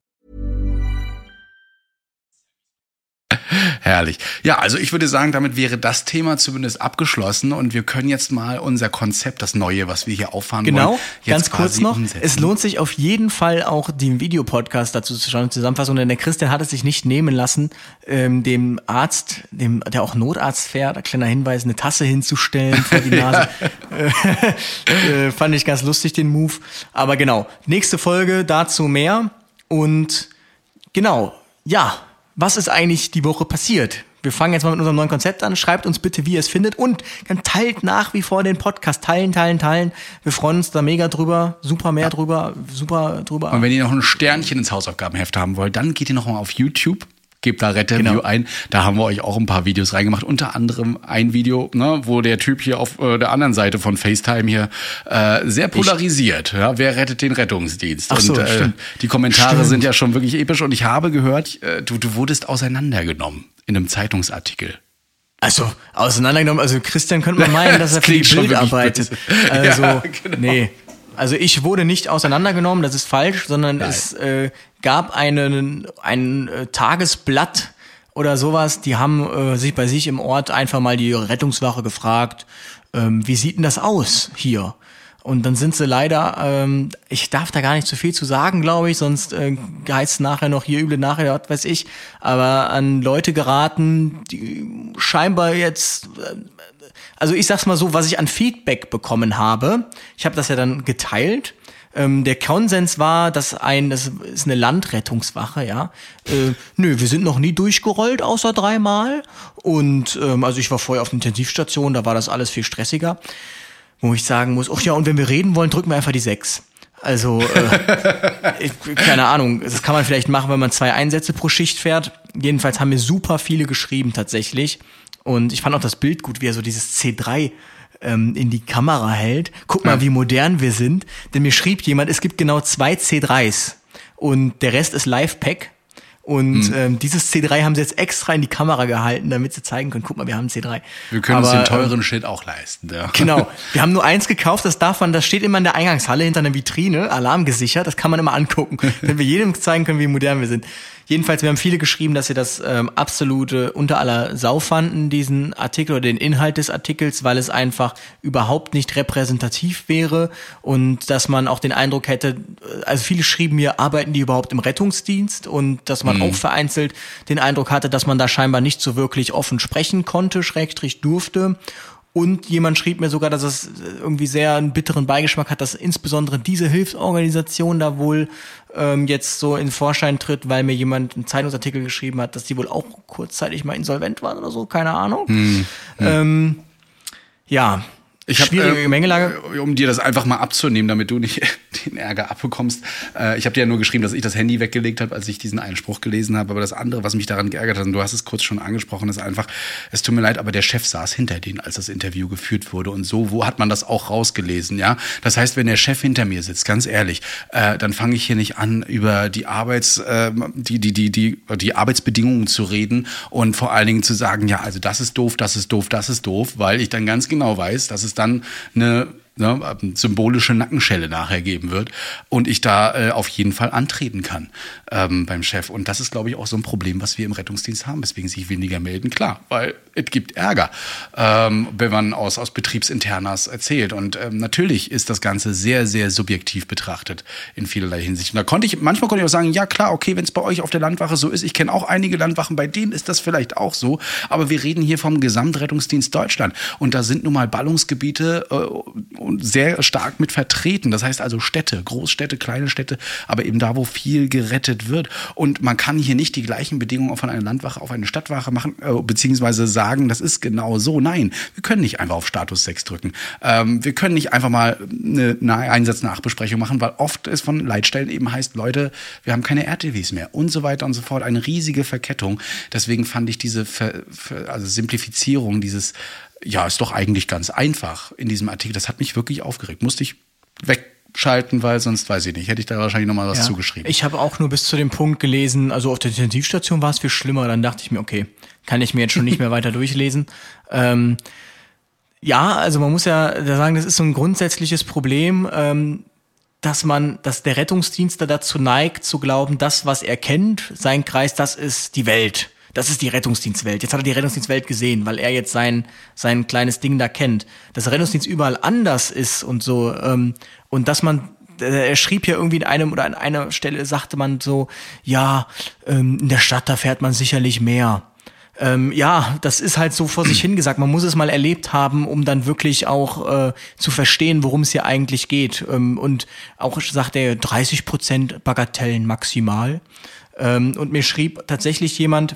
Herrlich. Ja, also ich würde sagen, damit wäre das Thema zumindest abgeschlossen und wir können jetzt mal unser Konzept, das neue, was wir hier auffahren Genau, wollen, jetzt ganz kurz noch. umsetzen. Es lohnt sich auf jeden Fall auch den Videopodcast dazu zu schauen, Zusammenfassung, denn der Christian hat es sich nicht nehmen lassen, ähm, dem Arzt, dem, der auch Notarzt fährt, kleiner Hinweis, eine Tasse hinzustellen vor die Nase. äh, fand ich ganz lustig, den Move. Aber genau, nächste Folge dazu mehr. Und genau, ja, was ist eigentlich die Woche passiert? wir fangen jetzt mal mit unserem neuen Konzept an. Schreibt uns bitte, wie ihr es findet und dann teilt nach wie vor den Podcast. Teilen, teilen, teilen. Wir freuen uns da mega drüber, super mehr drüber, super drüber. Und wenn ihr noch ein Sternchen ins Hausaufgabenheft haben wollt, dann geht ihr noch mal auf YouTube. Gebt da Retterview Genau. ein. Da haben wir euch auch ein paar Videos reingemacht. Unter anderem ein Video, ne, wo der Typ hier auf äh, der anderen Seite von FaceTime hier äh, sehr polarisiert. Ja, wer rettet den Rettungsdienst? Ach so, und äh, stimmt. die Kommentare Stimmt. sind ja schon wirklich episch. Und ich habe gehört, äh, du, du wurdest auseinandergenommen in einem Zeitungsartikel. Also, auseinandergenommen, also Christian könnte man meinen, dass Das er für die Bild arbeitet. Also, Ja, genau. nee. Also ich wurde nicht auseinandergenommen, das ist falsch, sondern es äh, gab einen, ein äh, Tagesblatt oder sowas, die haben äh, sich bei sich im Ort einfach mal die Rettungswache gefragt, ähm, wie sieht denn das aus hier? Und dann sind sie leider, ähm, ich darf da gar nicht zu viel zu sagen, glaube ich, sonst äh, heißt es nachher noch hier üble nachher, was weiß ich, aber an Leute geraten, die scheinbar jetzt äh, also ich sag's mal so, was ich an Feedback bekommen habe, ich habe das ja dann geteilt. Ähm, der Konsens war, dass ein, das ist eine Landrettungswache, ja. Äh, nö, wir sind noch nie durchgerollt, außer dreimal. Und ähm, also ich war vorher auf der Intensivstation, da war das alles viel stressiger. Wo ich sagen muss, ach ja, und wenn wir reden wollen, drücken wir einfach die sechs. Also, äh, ich, keine Ahnung, das kann man vielleicht machen, wenn man zwei Einsätze pro Schicht fährt. Jedenfalls haben mir super viele geschrieben tatsächlich. Und ich fand auch das Bild gut, wie er so dieses C3 ähm, in die Kamera hält. Guck mal, wie modern wir sind. Denn mir schrieb jemand, es gibt genau zwei C3s und der Rest ist Live-Pack. Und Mhm. ähm, dieses C3 haben sie jetzt extra in die Kamera gehalten, damit sie zeigen können, guck mal, wir haben ein C3. Wir können uns Aber, den ähm, teuren Shit auch leisten. Ja. Genau. Wir haben nur eins gekauft, das darf man, das steht immer in der Eingangshalle hinter einer Vitrine, alarmgesichert, das kann man immer angucken, wenn wir jedem zeigen können, wie modern wir sind. Jedenfalls, wir haben viele geschrieben, dass sie das ähm, absolute unter aller Sau fanden, diesen Artikel oder den Inhalt des Artikels, weil es einfach überhaupt nicht repräsentativ wäre und dass man auch den Eindruck hätte, äh, also viele schrieben mir, arbeiten die überhaupt im Rettungsdienst und dass man auch vereinzelt den Eindruck hatte, dass man da scheinbar nicht so wirklich offen sprechen konnte, schrägstrich durfte. Und jemand schrieb mir sogar, dass es irgendwie sehr einen bitteren Beigeschmack hat, dass insbesondere diese Hilfsorganisation da wohl ähm, jetzt so in Vorschein tritt, weil mir jemand einen Zeitungsartikel geschrieben hat, dass die wohl auch kurzzeitig mal insolvent waren oder so, keine Ahnung. Ähm, ja, Ich hab, schwierige äh, Gemengelage. Um dir das einfach mal abzunehmen, damit du nicht den Ärger abbekommst. Äh, ich habe dir ja nur geschrieben, dass ich das Handy weggelegt habe, als ich diesen Einspruch gelesen habe. Aber das andere, was mich daran geärgert hat, und du hast es kurz schon angesprochen, ist einfach, es tut mir leid, aber der Chef saß hinter denen, als das Interview geführt wurde. Und so, wo hat man das auch rausgelesen, ja? Das heißt, wenn der Chef hinter mir sitzt, ganz ehrlich, äh, dann fange ich hier nicht an, über die Arbeits, äh, die, die, die, die, die Arbeitsbedingungen zu reden und vor allen Dingen zu sagen, ja, also das ist doof, das ist doof, das ist doof, weil ich dann ganz genau weiß, dass es dann eine ne, symbolische Nackenschelle nachher geben wird und ich da äh, auf jeden Fall antreten kann ähm, beim Chef. Und das ist, glaube ich, auch so ein Problem, was wir im Rettungsdienst haben, weswegen sich weniger melden. Klar, weil es gibt Ärger, ähm, wenn man aus, aus Betriebsinternas erzählt. Und ähm, natürlich ist das Ganze sehr, sehr subjektiv betrachtet in vielerlei Hinsicht. Und da konnte ich, manchmal konnte ich auch sagen, ja klar, okay, wenn es bei euch auf der Landwache so ist, ich kenne auch einige Landwachen, bei denen ist das vielleicht auch so, aber wir reden hier vom Gesamtrettungsdienst Deutschland. Und da sind nun mal Ballungsgebiete äh, sehr stark mit vertreten. Das heißt also Städte, Großstädte, kleine Städte, aber eben da, wo viel gerettet wird. Und man kann hier nicht die gleichen Bedingungen von einer Landwache auf eine Stadtwache machen, äh, beziehungsweise sagen, das ist genau so. Nein, wir können nicht einfach auf Status 6 drücken. Ähm, wir können nicht einfach mal eine, eine Einsatznachbesprechung machen, weil oft es von Leitstellen eben heißt, Leute, wir haben keine RTWs mehr und so weiter und so fort. Eine riesige Verkettung. Deswegen fand ich diese Ver, Ver, also Simplifizierung, dieses ja, ist doch eigentlich ganz einfach in diesem Artikel. Das hat mich wirklich aufgeregt. Musste ich wegschalten, weil sonst weiß ich nicht. Hätte ich da wahrscheinlich nochmal was Ja. zugeschrieben. Ich habe auch nur bis zu dem Punkt gelesen, also auf der Intensivstation war es viel schlimmer. Dann dachte ich mir, okay, kann ich mir jetzt schon nicht mehr weiter durchlesen. Ähm, ja, also man muss ja da sagen, das ist so ein grundsätzliches Problem, ähm, dass man, dass der Rettungsdienst da dazu neigt, zu glauben, das, was er kennt, sein Kreis, das ist die Welt. Das ist die Rettungsdienstwelt. Jetzt hat er die Rettungsdienstwelt gesehen, weil er jetzt sein, sein kleines Ding da kennt. Dass der Rettungsdienst überall anders ist und so. Ähm, und dass man äh, er schrieb ja irgendwie in einem oder an einer Stelle sagte man so, ja, ähm, in der Stadt, da fährt man sicherlich mehr. Ähm, ja, das ist halt so vor sich hingesagt. Man muss es mal erlebt haben, um dann wirklich auch äh, zu verstehen, worum es hier eigentlich geht. Ähm, und auch sagt er 30 Prozent Bagatellen maximal. Ähm, und mir schrieb tatsächlich jemand,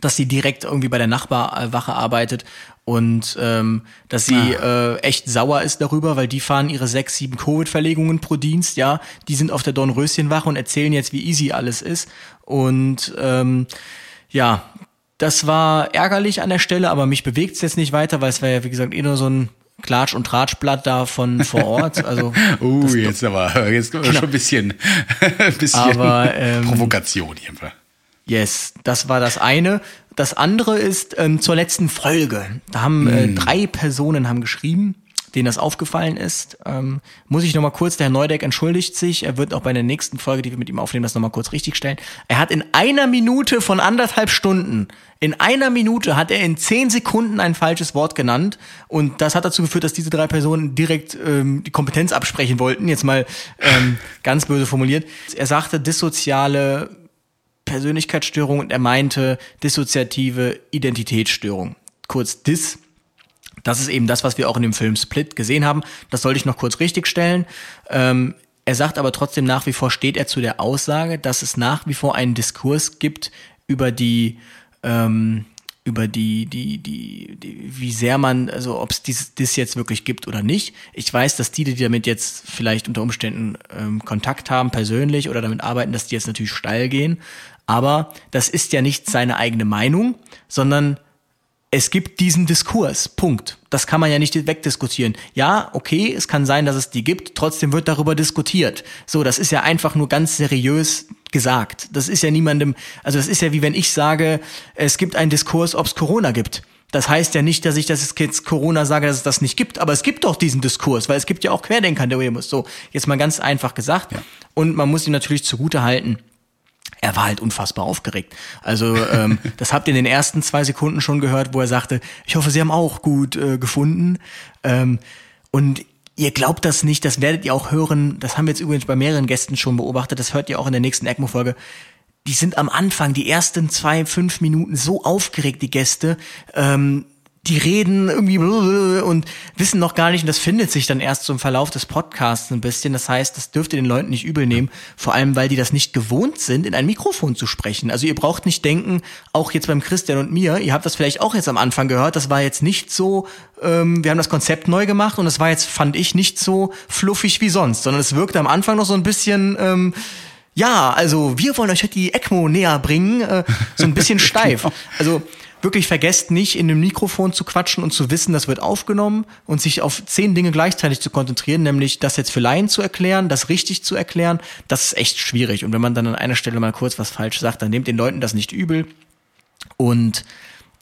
dass sie direkt irgendwie bei der Nachbarwache arbeitet und ähm, dass sie äh, echt sauer ist darüber, weil die fahren ihre sechs, sieben Covid-Verlegungen pro Dienst, ja, die sind auf der Dornröschenwache und erzählen jetzt, wie easy alles ist. Und ähm, ja, das war ärgerlich an der Stelle, aber mich bewegt es jetzt nicht weiter, weil es war ja, wie gesagt, eh nur so ein Klatsch- und Tratschblatt da von vor Ort. Also Uh, jetzt aber, jetzt wir schon ein bisschen, ein bisschen Aber, ähm, Provokation hier. Yes, das war das eine. Das andere ist ähm, zur letzten Folge. Da haben äh, Hm. drei Personen haben geschrieben, denen das aufgefallen ist. Ähm, muss ich noch mal kurz, der Herr Neudeck entschuldigt sich. Er wird auch bei der nächsten Folge, die wir mit ihm aufnehmen, das noch mal kurz richtigstellen. Er hat in einer Minute von anderthalb Stunden, in einer Minute hat er in zehn Sekunden ein falsches Wort genannt. Und das hat dazu geführt, dass diese drei Personen direkt ähm, die Kompetenz absprechen wollten. Jetzt mal ähm, ganz böse formuliert. Er sagte dissoziale Persönlichkeitsstörung und er meinte dissoziative Identitätsstörung. Kurz DIS. Das ist eben das, was wir auch in dem Film Split gesehen haben. Das sollte ich noch kurz richtigstellen. Ähm, er sagt aber trotzdem nach wie vor steht er zu der Aussage, dass es nach wie vor einen Diskurs gibt über die ähm, über die, die, die, die, wie sehr man, also ob es dies, dies jetzt wirklich gibt oder nicht. Ich weiß, dass die, die damit jetzt vielleicht unter Umständen ähm, Kontakt haben, persönlich oder damit arbeiten, dass die jetzt natürlich steil gehen. Aber das ist ja nicht seine eigene Meinung, sondern es gibt diesen Diskurs. Punkt. Das kann man ja nicht wegdiskutieren. Ja, okay, es kann sein, dass es die gibt, trotzdem wird darüber diskutiert. So, das ist ja einfach nur ganz seriös gesagt. Das ist ja niemandem, also das ist ja wie wenn ich sage, es gibt einen Diskurs, ob es Corona gibt. Das heißt ja nicht, dass ich das jetzt Corona sage, dass es das nicht gibt, aber es gibt doch diesen Diskurs, weil es gibt ja auch Querdenker, der muss. So, jetzt mal ganz einfach gesagt. Und man muss ihm natürlich zugute halten, er war halt unfassbar aufgeregt. Also ähm, das habt ihr in den ersten zwei Sekunden schon gehört, wo er sagte, ich hoffe, Sie haben auch gut äh, gefunden. Ähm, und ihr glaubt das nicht, das werdet ihr auch hören. Das haben wir jetzt übrigens bei mehreren Gästen schon beobachtet. Das hört ihr auch in der nächsten ECMO-Folge. Die sind am Anfang, die ersten zwei, fünf Minuten so aufgeregt, die Gäste. Ähm, die reden irgendwie und wissen noch gar nicht, und das findet sich dann erst so im Verlauf des Podcasts ein bisschen. Das heißt, das dürft ihr den Leuten nicht übel nehmen, vor allem weil die das nicht gewohnt sind, in ein Mikrofon zu sprechen. Also ihr braucht nicht denken, auch jetzt beim Christian und mir, ihr habt das vielleicht auch jetzt am Anfang gehört, das war jetzt nicht so, ähm, wir haben das Konzept neu gemacht und es war jetzt, fand ich, nicht so fluffig wie sonst, sondern es wirkte am Anfang noch so ein bisschen, ähm, ja, also wir wollen euch heute die ECMO näher bringen, äh, so ein bisschen steif. Also wirklich vergesst nicht, in dem Mikrofon zu quatschen und zu wissen, das wird aufgenommen und sich auf zehn Dinge gleichzeitig zu konzentrieren, nämlich das jetzt für Laien zu erklären, das richtig zu erklären, das ist echt schwierig. Und wenn man dann an einer Stelle mal kurz was falsch sagt, dann nehmt den Leuten das nicht übel. Und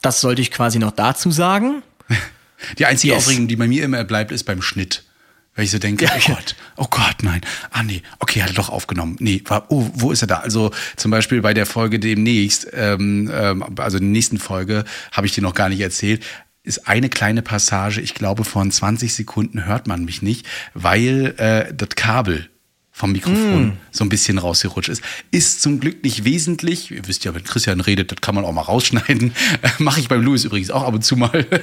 das sollte ich quasi noch dazu sagen. Die einzige Yes. Aufregung, die bei mir immer bleibt, ist beim Schnitt. Weil ich so denke, oh Gott, oh Gott, nein. Ah nee, okay, hat er doch aufgenommen. Nee, war, oh, wo ist er da? Also zum Beispiel bei der Folge demnächst, ähm, ähm, also in der nächsten Folge, habe ich dir noch gar nicht erzählt, ist eine kleine Passage, ich glaube von 20 Sekunden hört man mich nicht, weil äh, das Kabel vom Mikrofon so ein bisschen rausgerutscht ist. Ist zum Glück nicht wesentlich. Ihr wisst ja, wenn Christian redet, das kann man auch mal rausschneiden. Mache ich beim Louis übrigens auch ab und zu mal.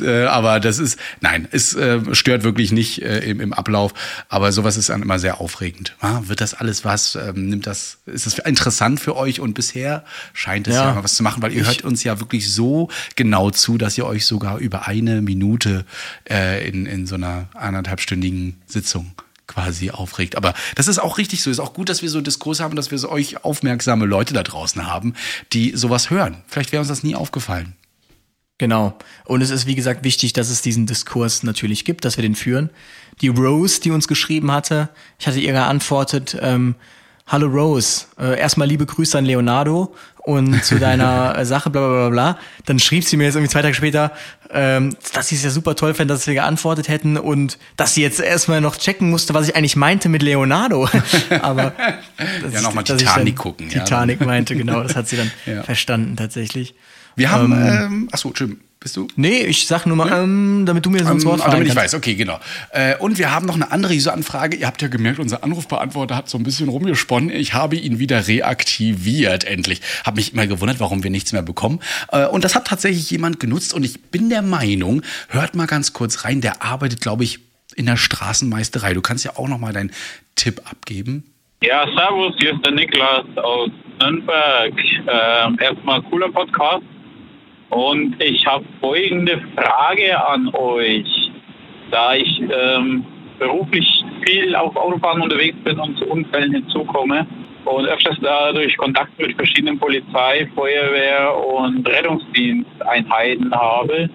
Äh, Aber das ist, nein, es äh, stört wirklich nicht äh, im, im Ablauf. Aber sowas ist dann immer sehr aufregend. Ah, wird das alles was? Ähm, nimmt das, ist das interessant für euch? Und bisher scheint es ja, Ja. mal was zu machen, weil ihr hört uns ja wirklich so genau zu, dass ihr euch sogar über eine Minute in, in so einer anderthalbstündigen Sitzung quasi aufregt. Aber das ist auch richtig so. Ist auch gut, dass wir so einen Diskurs haben, dass wir so euch aufmerksame Leute da draußen haben, die sowas hören. Vielleicht wäre uns das nie aufgefallen. Genau. Und es ist, wie gesagt, wichtig, dass es diesen Diskurs natürlich gibt, dass wir den führen. Die Rose, die uns geschrieben hatte, ich hatte ihr geantwortet, ähm, Hallo Rose, äh, erstmal liebe Grüße an Leonardo und zu deiner äh, Sache, bla bla bla bla. Dann schrieb sie mir jetzt irgendwie zwei Tage später, ähm, dass sie es ja super toll fände, dass wir geantwortet hätten und dass sie jetzt erstmal noch checken musste, was ich eigentlich meinte mit Leonardo. Aber dass Ja, ich- noch mal dass ich Titanic gucken, ja. Titanic meinte, genau, das hat sie dann Ja. verstanden tatsächlich. Wir haben, ähm, achso, Entschuldigung, bist du? Nee, ich sag nur mal, ähm, damit du mir sonst Ähm, Wort ah, damit ich kannst. weiß, okay, genau. Äh, und wir haben noch eine andere User-Anfrage. Ihr habt ja gemerkt, unser Anrufbeantworter hat so ein bisschen rumgesponnen. Ich habe ihn wieder reaktiviert, endlich. Hab mich immer gewundert, warum wir nichts mehr bekommen. Äh, und das hat tatsächlich jemand genutzt. Und ich bin der Meinung, hört mal ganz kurz rein, der arbeitet, glaube ich, in der Straßenmeisterei. Du kannst ja auch noch mal deinen Tipp abgeben. Ja, servus, hier ist der Niklas aus Nürnberg. Ähm, erstmal cooler Podcast. Und ich habe folgende Frage an euch. Da ich ähm, beruflich viel auf Autobahnen unterwegs bin und zu Unfällen hinzukomme und öfters dadurch Kontakt mit verschiedenen Polizei, Feuerwehr und Rettungsdiensteinheiten habe,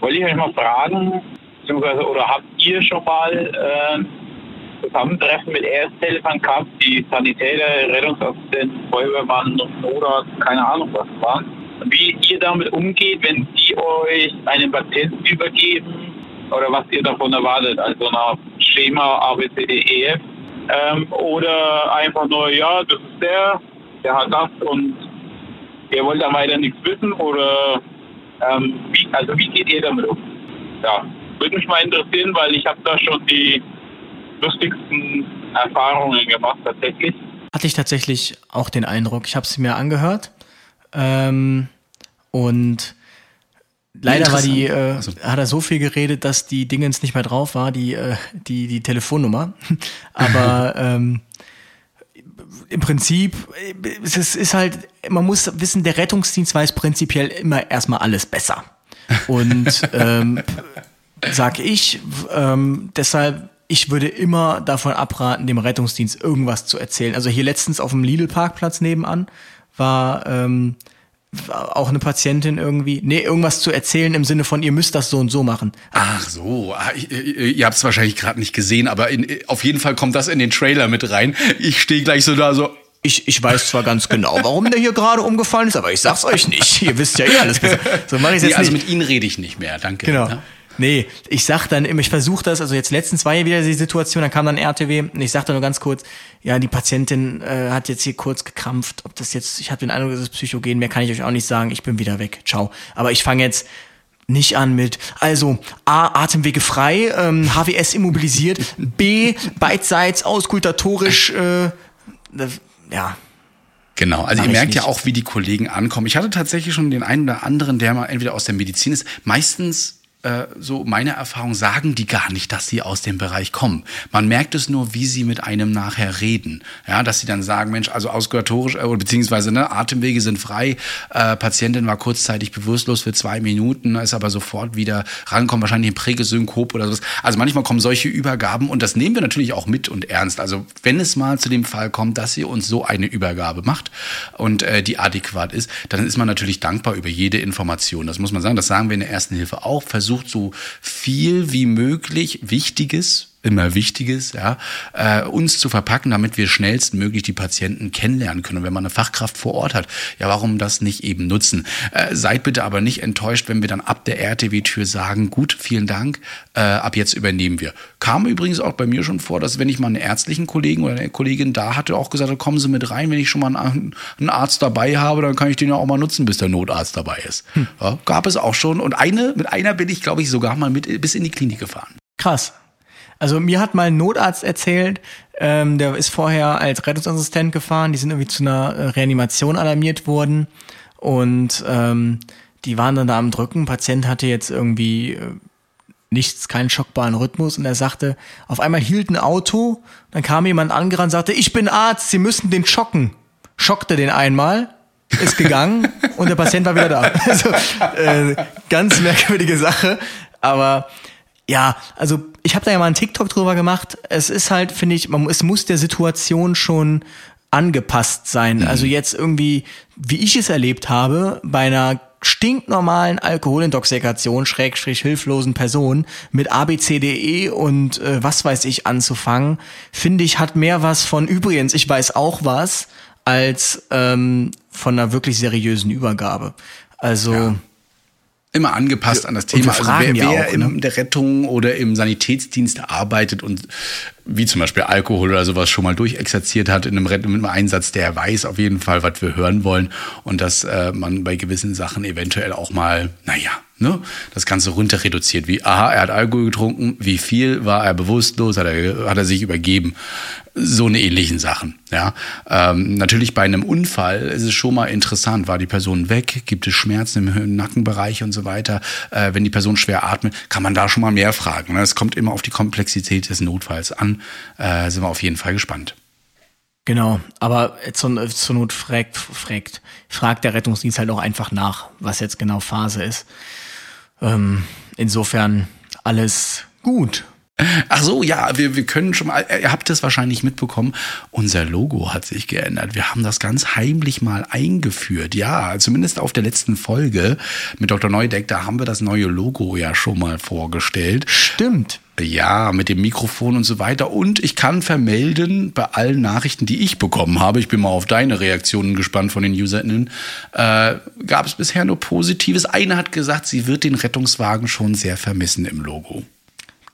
wollte ich euch mal fragen, beziehungsweise oder habt ihr schon mal äh, Zusammentreffen mit Ersthelfern gehabt, die Sanitäter, Rettungsassistenten, Feuerwehrmann, Notarzt, keine Ahnung was waren. Wie ihr damit umgeht, wenn die euch einen Patienten übergeben oder was ihr davon erwartet, also nach Schema ABCDEF ähm, oder einfach nur, ja, das ist der, der hat das und ihr wollt da weiter nichts wissen oder ähm, wie, also wie geht ihr damit um? Ja, würde mich mal interessieren, weil ich habe da schon die lustigsten Erfahrungen gemacht tatsächlich. Hatte ich tatsächlich auch den Eindruck. Ich habe es mir angehört ähm, und leider war die, äh, also. hat er so viel geredet, dass die Dingens nicht mehr drauf war, die, äh, die, die Telefonnummer. Aber ähm, im Prinzip, es ist, ist halt, man muss wissen, der Rettungsdienst weiß prinzipiell immer erstmal alles besser. Und ähm, sag ich, ähm, deshalb ich würde immer davon abraten, dem Rettungsdienst irgendwas zu erzählen. Also hier letztens auf dem Lidl-Parkplatz nebenan war, ähm, auch eine Patientin irgendwie, nee, irgendwas zu erzählen im Sinne von, ihr müsst das so und so machen. Ach so, ah, ihr habt es wahrscheinlich gerade nicht gesehen, aber in, auf jeden Fall kommt das in den Trailer mit rein. Ich stehe gleich so da so, ich, ich weiß zwar ganz genau, warum der hier gerade umgefallen ist, aber ich sag's euch nicht. Ihr wisst ja eh alles besser. So mache ich jetzt nee, also nicht. mit Ihnen rede ich nicht mehr, danke. Genau. Ja? Nee, ich sag dann immer, ich versuche das, also jetzt letztens war ja wieder die Situation, dann kam dann RTW und ich sagte nur ganz kurz, ja, die Patientin äh, hat jetzt hier kurz gekrampft, ob das jetzt, ich habe den Eindruck, das ist Psychogen, mehr kann ich euch auch nicht sagen, ich bin wieder weg, ciao. Aber ich fange jetzt nicht an mit, also A, Atemwege frei, ähm, HWS immobilisiert, B, beidseits auskultatorisch, äh, ja, Genau, also ihr merkt ja auch, wie die Kollegen ankommen. Ich hatte tatsächlich schon den einen oder anderen, der mal entweder aus der Medizin ist. Meistens so meine Erfahrung sagen die gar nicht, dass sie aus dem Bereich kommen. Man merkt es nur, wie sie mit einem nachher reden. Ja, dass sie dann sagen, Mensch, also auskultatorisch, äh, beziehungsweise ne, Atemwege sind frei, äh, Patientin war kurzzeitig bewusstlos für zwei Minuten, ist aber sofort wieder rankommen, wahrscheinlich ein Prägesynkop oder sowas. Also manchmal kommen solche Übergaben und das nehmen wir natürlich auch mit und ernst. Also wenn es mal zu dem Fall kommt, dass ihr uns so eine Übergabe macht und äh, die adäquat ist, dann ist man natürlich dankbar über jede Information. Das muss man sagen, das sagen wir in der ersten Hilfe auch. Versucht versucht so viel wie möglich Wichtiges immer Wichtiges, ja, äh, uns zu verpacken, damit wir schnellstmöglich die Patienten kennenlernen können. Und wenn man eine Fachkraft vor Ort hat, ja, warum das nicht eben nutzen? Äh, seid bitte aber nicht enttäuscht, wenn wir dann ab der RTW-Tür sagen, gut, vielen Dank, äh, ab jetzt übernehmen wir. Kam übrigens auch bei mir schon vor, dass wenn ich mal einen ärztlichen Kollegen oder eine Kollegin da hatte, auch gesagt hat, kommen Sie mit rein, wenn ich schon mal einen, einen Arzt dabei habe, dann kann ich den ja auch mal nutzen, bis der Notarzt dabei ist. Hm. Ja, gab es auch schon. Und eine, mit einer bin ich, glaube ich, sogar mal mit bis in die Klinik gefahren. Krass. Also mir hat mal ein Notarzt erzählt, ähm, der ist vorher als Rettungsassistent gefahren, die sind irgendwie zu einer äh, Reanimation alarmiert worden und ähm, die waren dann da am Drücken. Patient hatte jetzt irgendwie äh, nichts, keinen schockbaren Rhythmus und er sagte, auf einmal hielt ein Auto, dann kam jemand angerannt, sagte, ich bin Arzt, Sie müssen den schocken. Schockte den einmal, ist gegangen und der Patient war wieder da. Also, äh, ganz merkwürdige Sache, aber ja, also ich habe da ja mal einen TikTok drüber gemacht. Es ist halt, finde ich, man, es muss der Situation schon angepasst sein. Mhm. Also jetzt irgendwie, wie ich es erlebt habe, bei einer stinknormalen Alkoholintoxikation, schrägstrich hilflosen Person mit ABCDE und äh, was weiß ich anzufangen, finde ich, hat mehr was von übrigens, ich weiß auch was, als ähm, von einer wirklich seriösen Übergabe. Also ja. Immer angepasst an das Thema. Also wer, wer auch, in ne? der Rettung oder im Sanitätsdienst arbeitet und wie zum Beispiel Alkohol oder sowas schon mal durchexerziert hat in einem, mit einem Einsatz, der weiß auf jeden Fall, was wir hören wollen und dass äh, man bei gewissen Sachen eventuell auch mal, naja, ne, das Ganze runter reduziert. Wie, aha, er hat Alkohol getrunken, wie viel war er bewusstlos, hat er, hat er sich übergeben. So eine ähnlichen Sachen. Ja, ähm, natürlich bei einem Unfall ist es schon mal interessant. War die Person weg? Gibt es Schmerzen im Nackenbereich und so weiter? Äh, wenn die Person schwer atmet, kann man da schon mal mehr fragen. Es kommt immer auf die Komplexität des Notfalls an. Äh, sind wir auf jeden Fall gespannt. Genau, aber zur, zur Not fragt, fragt, fragt der Rettungsdienst halt auch einfach nach, was jetzt genau Phase ist. Ähm, insofern alles gut. Ach so, ja, wir, wir können schon mal, ihr habt es wahrscheinlich mitbekommen, unser Logo hat sich geändert. Wir haben das ganz heimlich mal eingeführt. Ja, zumindest auf der letzten Folge mit Dr. Neudeck, da haben wir das neue Logo ja schon mal vorgestellt. Stimmt. Ja, mit dem Mikrofon und so weiter. Und ich kann vermelden, bei allen Nachrichten, die ich bekommen habe, ich bin mal auf deine Reaktionen gespannt von den UserInnen, äh, gab es bisher nur Positives. Eine hat gesagt, sie wird den Rettungswagen schon sehr vermissen im Logo.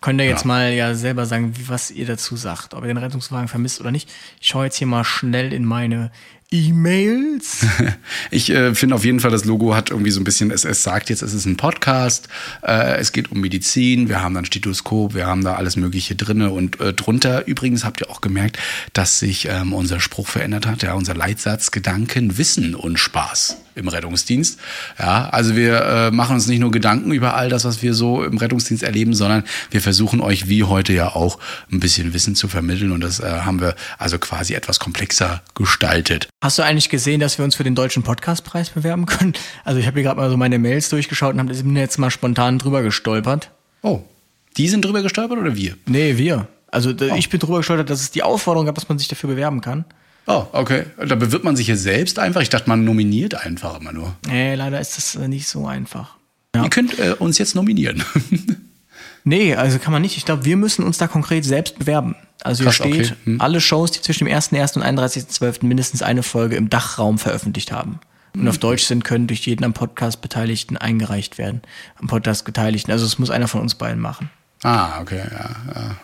Könnt ihr jetzt ja. mal ja selber sagen, was ihr dazu sagt, ob ihr den Rettungswagen vermisst oder nicht. Ich schaue jetzt hier mal schnell in meine E-Mails? ich äh, finde auf jeden Fall, das Logo hat irgendwie so ein bisschen, es, es sagt jetzt, es ist ein Podcast, äh, es geht um Medizin, wir haben dann Stethoskop, wir haben da alles Mögliche drinne und äh, drunter übrigens habt ihr auch gemerkt, dass sich ähm, unser Spruch verändert hat, ja, unser Leitsatz Gedanken, Wissen und Spaß im Rettungsdienst. Ja, also wir äh, machen uns nicht nur Gedanken über all das, was wir so im Rettungsdienst erleben, sondern wir versuchen euch wie heute ja auch ein bisschen Wissen zu vermitteln und das äh, haben wir also quasi etwas komplexer gestaltet. Hast du eigentlich gesehen, dass wir uns für den deutschen Podcastpreis bewerben können? Also ich habe hier gerade mal so meine Mails durchgeschaut und habe jetzt mal spontan drüber gestolpert. Oh, die sind drüber gestolpert oder wir? Nee, wir. Also oh. ich bin drüber gestolpert, dass es die Aufforderung gab, dass man sich dafür bewerben kann. Oh, okay. Da bewirbt man sich hier selbst einfach. Ich dachte, man nominiert einfach immer nur. Nee, leider ist das äh, nicht so einfach. Ja. Ihr könnt äh, uns jetzt nominieren. nee, also kann man nicht. Ich glaube, wir müssen uns da konkret selbst bewerben. Also Krass, hier steht, okay. hm. alle Shows, die zwischen dem 1.1. und 31.12. mindestens eine Folge im Dachraum veröffentlicht haben und hm. auf Deutsch sind, können durch jeden am Podcast Beteiligten eingereicht werden. Am Podcast Beteiligten. Also es muss einer von uns beiden machen. Ah, okay, ja. ja.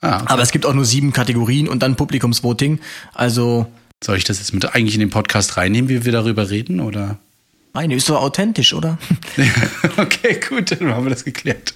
Ah, okay. Aber es gibt auch nur sieben Kategorien und dann Publikumsvoting. Also. Soll ich das jetzt mit eigentlich in den Podcast reinnehmen, wie wir darüber reden, oder? Nein, ist so authentisch, oder? okay, gut, dann haben wir das geklärt.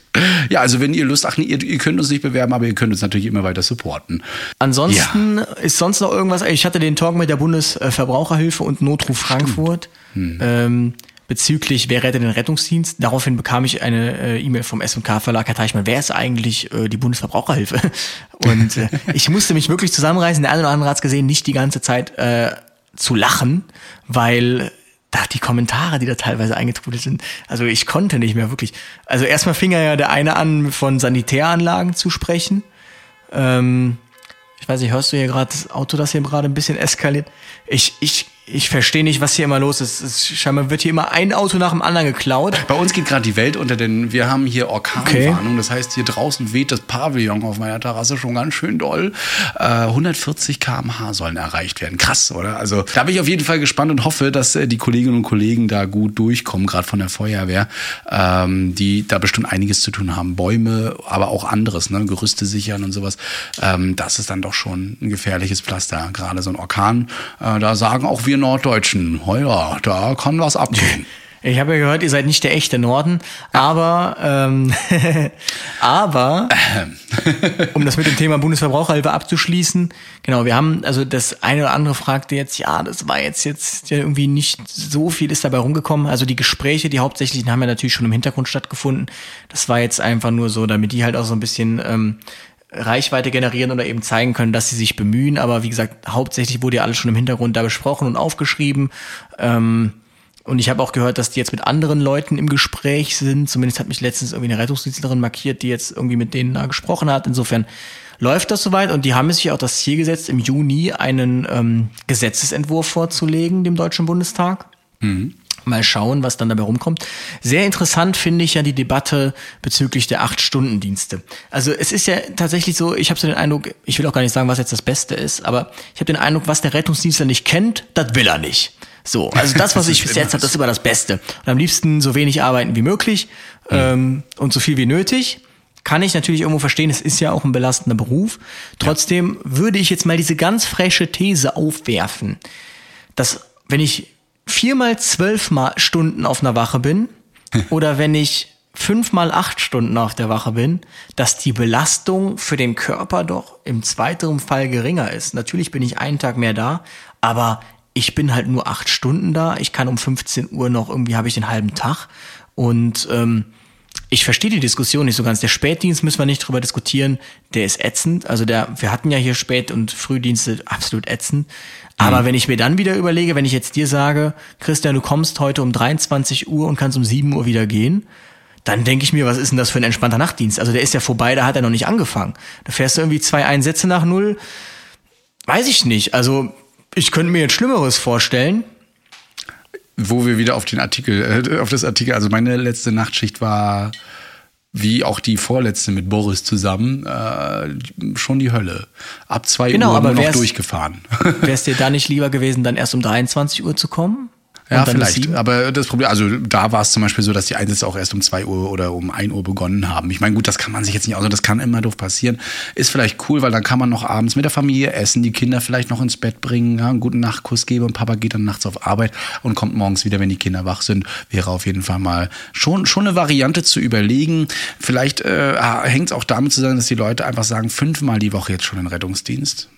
Ja, also wenn ihr Lust, ach nee, ihr, ihr, könnt uns nicht bewerben, aber ihr könnt uns natürlich immer weiter supporten. Ansonsten ja. ist sonst noch irgendwas, ich hatte den Talk mit der Bundesverbraucherhilfe und Notruf Frankfurt. Hm. Ähm, bezüglich Wer rettet den Rettungsdienst. Daraufhin bekam ich eine äh, E-Mail vom SMK Verlag, Herr Teichmann, wer ist eigentlich äh, die Bundesverbraucherhilfe? Und äh, ich musste mich wirklich zusammenreißen, der eine oder andere hat es gesehen, nicht die ganze Zeit äh, zu lachen, weil da die Kommentare, die da teilweise eingetrudelt sind, also ich konnte nicht mehr wirklich. Also erstmal fing ja der eine an, von Sanitäranlagen zu sprechen. Ähm, ich weiß nicht, hörst du hier gerade das Auto, das hier gerade ein bisschen eskaliert? Ich, ich ich verstehe nicht, was hier immer los ist. Es, scheinbar wird hier immer ein Auto nach dem anderen geklaut. Bei uns geht gerade die Welt unter, denn wir haben hier Orkanwarnung. Okay. Das heißt, hier draußen weht das Pavillon auf meiner Terrasse schon ganz schön doll. Äh, 140 km/h sollen erreicht werden. Krass, oder? Also da bin ich auf jeden Fall gespannt und hoffe, dass äh, die Kolleginnen und Kollegen da gut durchkommen, gerade von der Feuerwehr, ähm, die da bestimmt einiges zu tun haben. Bäume, aber auch anderes, ne? Gerüste sichern und sowas. Ähm, das ist dann doch schon ein gefährliches Pflaster. Gerade so ein Orkan. Äh, da sagen auch wir wir Norddeutschen, ja, da kann was abgehen. Ich habe ja gehört, ihr seid nicht der echte Norden, aber ähm, aber um das mit dem Thema Bundesverbraucherhilfe abzuschließen, genau, wir haben also das eine oder andere fragte jetzt, ja, das war jetzt jetzt ja irgendwie nicht so viel ist dabei rumgekommen. Also die Gespräche, die hauptsächlichen haben ja natürlich schon im Hintergrund stattgefunden. Das war jetzt einfach nur so, damit die halt auch so ein bisschen ähm, Reichweite generieren oder eben zeigen können, dass sie sich bemühen. Aber wie gesagt, hauptsächlich wurde ja alles schon im Hintergrund da besprochen und aufgeschrieben. Ähm, und ich habe auch gehört, dass die jetzt mit anderen Leuten im Gespräch sind. Zumindest hat mich letztens irgendwie eine Rettungsdienstlerin markiert, die jetzt irgendwie mit denen da gesprochen hat. Insofern läuft das soweit und die haben sich auch das Ziel gesetzt, im Juni einen ähm, Gesetzesentwurf vorzulegen, dem Deutschen Bundestag. Mhm. Mal schauen, was dann dabei rumkommt. Sehr interessant finde ich ja die Debatte bezüglich der Acht-Stunden-Dienste. Also es ist ja tatsächlich so, ich habe so den Eindruck, ich will auch gar nicht sagen, was jetzt das Beste ist, aber ich habe den Eindruck, was der Rettungsdienstler nicht kennt, das will er nicht. So, also das, was ich bis jetzt habe, das ist immer das Beste. Und am liebsten so wenig arbeiten wie möglich mhm. ähm, und so viel wie nötig. Kann ich natürlich irgendwo verstehen, es ist ja auch ein belastender Beruf. Trotzdem ja. würde ich jetzt mal diese ganz frische These aufwerfen, dass wenn ich viermal zwölf mal Stunden auf einer Wache bin oder wenn ich fünfmal acht Stunden auf der Wache bin, dass die Belastung für den Körper doch im zweiteren Fall geringer ist. Natürlich bin ich einen Tag mehr da, aber ich bin halt nur acht Stunden da. Ich kann um 15 Uhr noch irgendwie habe ich den halben Tag und ähm, ich verstehe die Diskussion nicht so ganz. Der Spätdienst müssen wir nicht drüber diskutieren. Der ist ätzend. Also der, wir hatten ja hier Spät- und Frühdienste absolut ätzend. Aber wenn ich mir dann wieder überlege, wenn ich jetzt dir sage, Christian, du kommst heute um 23 Uhr und kannst um 7 Uhr wieder gehen, dann denke ich mir, was ist denn das für ein entspannter Nachtdienst? Also der ist ja vorbei, da hat er noch nicht angefangen. Da fährst du irgendwie zwei Einsätze nach null. Weiß ich nicht. Also ich könnte mir jetzt Schlimmeres vorstellen wo wir wieder auf den Artikel, äh, auf das Artikel, also meine letzte Nachtschicht war wie auch die vorletzte mit Boris zusammen, äh, schon die Hölle. Ab zwei genau, Uhr aber nur noch durchgefahren. Wäre es dir da nicht lieber gewesen, dann erst um 23 Uhr zu kommen? Ja, vielleicht. Aber das Problem, also da war es zum Beispiel so, dass die Einsätze auch erst um zwei Uhr oder um ein Uhr begonnen haben. Ich meine, gut, das kann man sich jetzt nicht, also das kann immer doof passieren. Ist vielleicht cool, weil dann kann man noch abends mit der Familie essen, die Kinder vielleicht noch ins Bett bringen, ja, einen guten Nachtkuss geben und Papa geht dann nachts auf Arbeit und kommt morgens wieder, wenn die Kinder wach sind. Wäre auf jeden Fall mal schon, schon eine Variante zu überlegen. Vielleicht äh, hängt es auch damit zusammen, dass die Leute einfach sagen, fünfmal die Woche jetzt schon in Rettungsdienst.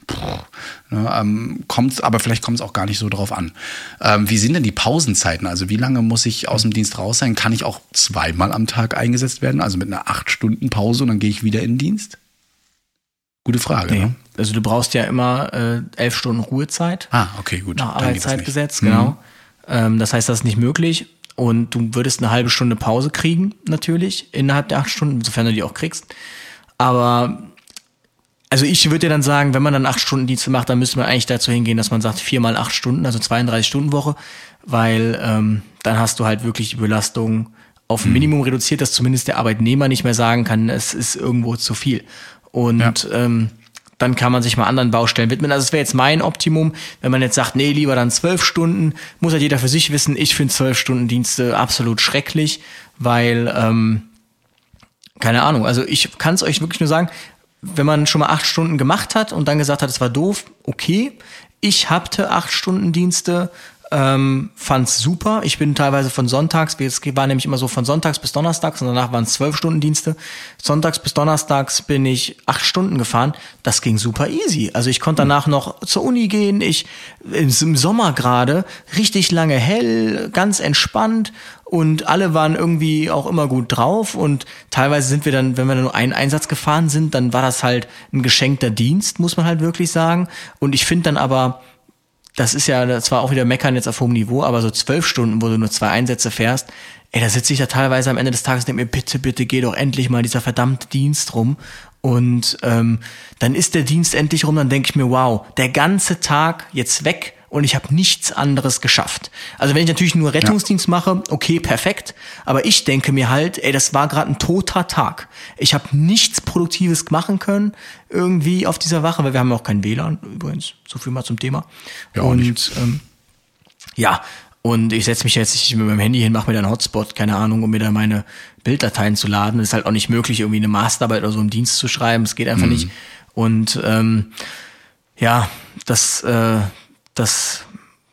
Ne, ähm, kommt, aber vielleicht kommt es auch gar nicht so drauf an. Ähm, wie sind denn die Pausenzeiten? Also wie lange muss ich aus dem Dienst raus sein? Kann ich auch zweimal am Tag eingesetzt werden? Also mit einer acht Stunden Pause und dann gehe ich wieder in den Dienst? Gute Frage. Nee. Ne? Also du brauchst ja immer äh, elf Stunden Ruhezeit. Ah, okay, gut. Nach Arbeitszeitgesetz, genau. Mhm. Ähm, das heißt, das ist nicht möglich. Und du würdest eine halbe Stunde Pause kriegen, natürlich, innerhalb der acht Stunden, sofern du die auch kriegst. Aber also ich würde dir dann sagen, wenn man dann acht Stunden Dienste macht, dann müsste man eigentlich dazu hingehen, dass man sagt, vier mal acht Stunden, also 32 Stunden Woche, weil ähm, dann hast du halt wirklich die Belastung auf ein mhm. Minimum reduziert, dass zumindest der Arbeitnehmer nicht mehr sagen kann, es ist irgendwo zu viel. Und ja. ähm, dann kann man sich mal anderen Baustellen widmen. Also es wäre jetzt mein Optimum, wenn man jetzt sagt, nee, lieber dann zwölf Stunden, muss halt jeder für sich wissen. Ich finde zwölf Stunden Dienste absolut schrecklich, weil ähm, keine Ahnung, also ich kann es euch wirklich nur sagen, wenn man schon mal acht Stunden gemacht hat und dann gesagt hat, es war doof, okay. Ich hatte acht Stunden Dienste, ähm, fand's super. Ich bin teilweise von Sonntags, es war nämlich immer so von Sonntags bis Donnerstags und danach waren es zwölf Stunden Dienste. Sonntags bis Donnerstags bin ich acht Stunden gefahren. Das ging super easy. Also ich konnte danach noch zur Uni gehen. Ich im Sommer gerade richtig lange hell, ganz entspannt und alle waren irgendwie auch immer gut drauf und teilweise sind wir dann, wenn wir nur einen Einsatz gefahren sind, dann war das halt ein geschenkter Dienst, muss man halt wirklich sagen. Und ich finde dann aber das ist ja zwar auch wieder Meckern jetzt auf hohem Niveau, aber so zwölf Stunden, wo du nur zwei Einsätze fährst, ey, da sitze ich ja teilweise am Ende des Tages und denke mir, bitte, bitte, geh doch endlich mal dieser verdammte Dienst rum. Und ähm, dann ist der Dienst endlich rum, dann denke ich mir, wow, der ganze Tag jetzt weg und ich habe nichts anderes geschafft. Also wenn ich natürlich nur Rettungsdienst ja. mache, okay, perfekt. Aber ich denke mir halt, ey, das war gerade ein toter Tag. Ich habe nichts Produktives machen können irgendwie auf dieser Wache, weil wir haben ja auch kein WLAN übrigens. So viel mal zum Thema. Ja, und ähm, ja, und ich setze mich jetzt nicht mit meinem Handy hin, mache mir dann einen Hotspot, keine Ahnung, um mir dann meine Bilddateien zu laden. Das ist halt auch nicht möglich, irgendwie eine Masterarbeit oder so im Dienst zu schreiben. Es geht einfach mhm. nicht. Und ähm, ja, das, äh, das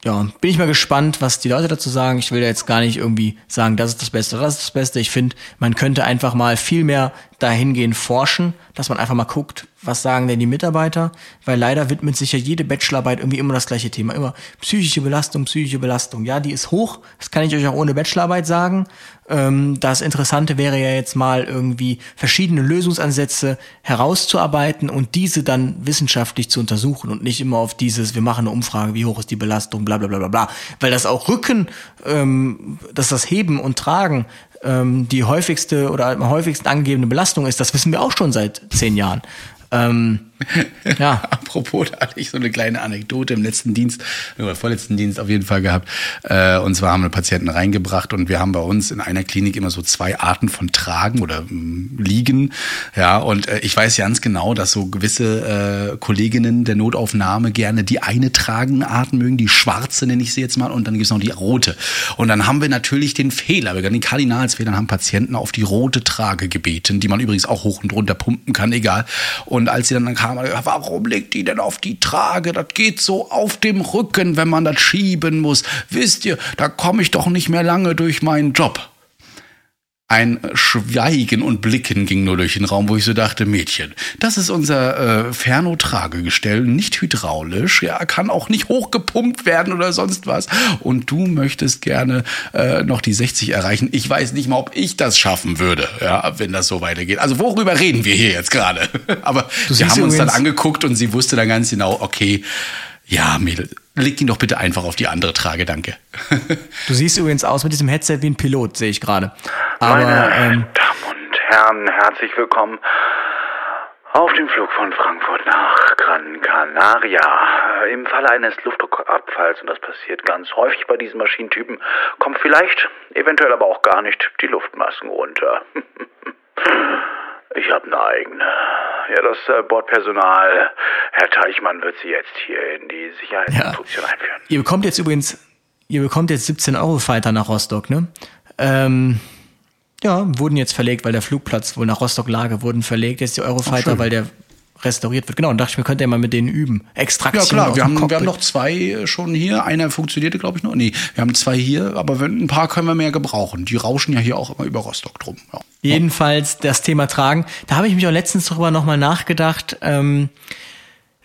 ja, bin ich mal gespannt, was die Leute dazu sagen. Ich will jetzt gar nicht irgendwie sagen, das ist das Beste, das ist das Beste. Ich finde, man könnte einfach mal viel mehr dahingehend forschen, dass man einfach mal guckt, was sagen denn die Mitarbeiter, weil leider widmet sich ja jede Bachelorarbeit irgendwie immer das gleiche Thema, immer psychische Belastung, psychische Belastung. Ja, die ist hoch, das kann ich euch auch ohne Bachelorarbeit sagen. Ähm, das Interessante wäre ja jetzt mal irgendwie verschiedene Lösungsansätze herauszuarbeiten und diese dann wissenschaftlich zu untersuchen und nicht immer auf dieses, wir machen eine Umfrage, wie hoch ist die Belastung, bla bla bla bla bla. Weil das auch Rücken, ähm, dass das Heben und Tragen ähm, die häufigste oder am häufigsten angegebene Belastung ist, das wissen wir auch schon seit zehn Jahren. Ähm, ja. Apropos, da hatte ich so eine kleine Anekdote im letzten Dienst, oder vorletzten Dienst auf jeden Fall gehabt. Äh, und zwar haben wir Patienten reingebracht und wir haben bei uns in einer Klinik immer so zwei Arten von Tragen oder ähm, Liegen. Ja, und äh, ich weiß ganz genau, dass so gewisse äh, Kolleginnen der Notaufnahme gerne die eine Tragenart mögen, die schwarze nenne ich sie jetzt mal, und dann gibt es noch die rote. Und dann haben wir natürlich den Fehler, wir den Kardinalsfehler, haben Patienten auf die rote Trage gebeten, die man übrigens auch hoch und runter pumpen kann, egal. Und als sie dann kam, warum legt die denn auf die Trage? Das geht so auf dem Rücken, wenn man das schieben muss. Wisst ihr, da komme ich doch nicht mehr lange durch meinen Job. Ein Schweigen und Blicken ging nur durch den Raum, wo ich so dachte, Mädchen, das ist unser äh, Ferno-Tragegestell, nicht hydraulisch, ja, kann auch nicht hochgepumpt werden oder sonst was. Und du möchtest gerne äh, noch die 60 erreichen. Ich weiß nicht mal, ob ich das schaffen würde, ja, wenn das so weitergeht. Also worüber reden wir hier jetzt gerade? Aber wir haben uns dann angeguckt und sie wusste dann ganz genau, okay, ja, Mädel, leg ihn doch bitte einfach auf die andere Trage, danke. du siehst übrigens aus mit diesem Headset wie ein Pilot, sehe ich gerade. Aber, Meine ähm, Damen und Herren, herzlich willkommen auf dem Flug von Frankfurt nach Gran Canaria. Im Falle eines Luftdruckabfalls, und das passiert ganz häufig bei diesen Maschinentypen, kommt vielleicht, eventuell aber auch gar nicht, die Luftmasken runter. Ich habe eine eigene. Ja, das äh, Bordpersonal, Herr Teichmann, wird Sie jetzt hier in die Sicherheitsinstruktion ja. einführen. Ihr bekommt jetzt übrigens, ihr bekommt jetzt 17 Euro Fighter nach Rostock, ne? Ähm, ja, wurden jetzt verlegt, weil der Flugplatz wohl nach Rostock Lage wurden verlegt. Jetzt die Eurofighter, weil der restauriert wird. Genau, und dachte ich mir, könnte ja mal mit denen üben. Extraktion. Ja klar, wir haben, wir haben noch zwei äh, schon hier. Einer funktionierte, glaube ich, noch. Nee, wir haben zwei hier, aber ein paar können wir mehr gebrauchen. Die rauschen ja hier auch immer über Rostock drum. Ja. Jedenfalls das Thema Tragen. Da habe ich mich auch letztens darüber nochmal nachgedacht. Ähm,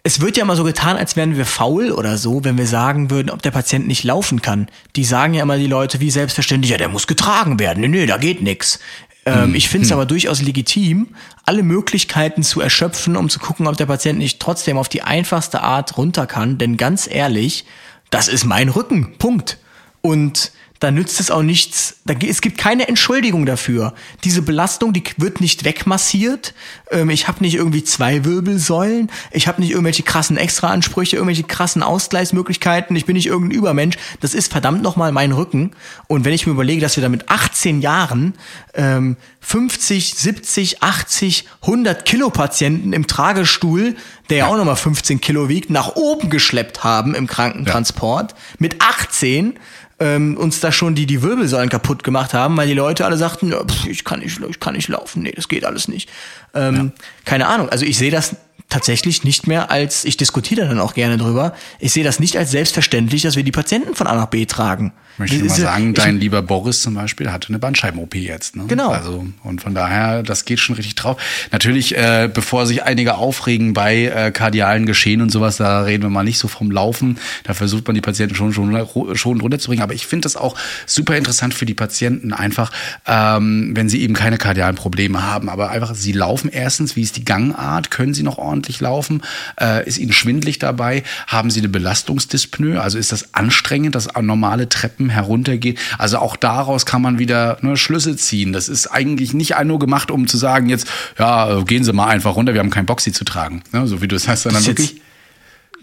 es wird ja immer so getan, als wären wir faul oder so, wenn wir sagen würden, ob der Patient nicht laufen kann. Die sagen ja immer die Leute wie selbstverständlich, ja, der muss getragen werden. Nee, nee, da geht nix. Ähm, hm. Ich finde es hm. aber durchaus legitim, alle Möglichkeiten zu erschöpfen, um zu gucken, ob der Patient nicht trotzdem auf die einfachste Art runter kann. Denn ganz ehrlich, das ist mein Rücken. Punkt. Und da nützt es auch nichts. Da, es gibt keine Entschuldigung dafür. Diese Belastung, die wird nicht wegmassiert. Ähm, ich habe nicht irgendwie zwei Wirbelsäulen. Ich habe nicht irgendwelche krassen Extraansprüche, irgendwelche krassen Ausgleichsmöglichkeiten. Ich bin nicht irgendein Übermensch. Das ist verdammt nochmal mein Rücken. Und wenn ich mir überlege, dass wir da mit 18 Jahren ähm, 50, 70, 80, 100 Kilo Patienten im Tragestuhl, der ja auch nochmal 15 Kilo wiegt, nach oben geschleppt haben im Krankentransport. Ja. Mit 18 ähm, uns da schon die, die Wirbelsäulen kaputt gemacht haben, weil die Leute alle sagten, pff, ich kann nicht, ich kann nicht laufen, nee, das geht alles nicht. Ähm, ja. Keine Ahnung. Also ich sehe das tatsächlich nicht mehr als, ich diskutiere dann auch gerne drüber, ich sehe das nicht als selbstverständlich, dass wir die Patienten von A nach B tragen. Möchte ich mal sagen, dein lieber Boris zum Beispiel hatte eine Bandscheiben-OP jetzt. Ne? Genau. Also, und von daher, das geht schon richtig drauf. Natürlich, äh, bevor sich einige aufregen bei äh, kardialen Geschehen und sowas, da reden wir mal nicht so vom Laufen. Da versucht man die Patienten schon, schon, schon runterzubringen. Aber ich finde das auch super interessant für die Patienten einfach, ähm, wenn sie eben keine kardialen Probleme haben. Aber einfach, sie laufen erstens, wie ist die Gangart? Können sie noch ordentlich laufen? Äh, ist ihnen schwindlig dabei? Haben sie eine Belastungsdyspnoe? Also ist das anstrengend, das normale Treppen Treppen heruntergeht. Also auch daraus kann man wieder ne, Schlüsse ziehen. Das ist eigentlich nicht nur gemacht, um zu sagen, jetzt, ja, gehen Sie mal einfach runter, wir haben keinen Bock, Sie zu tragen. Ne, so wie du es heißt, sondern wirklich.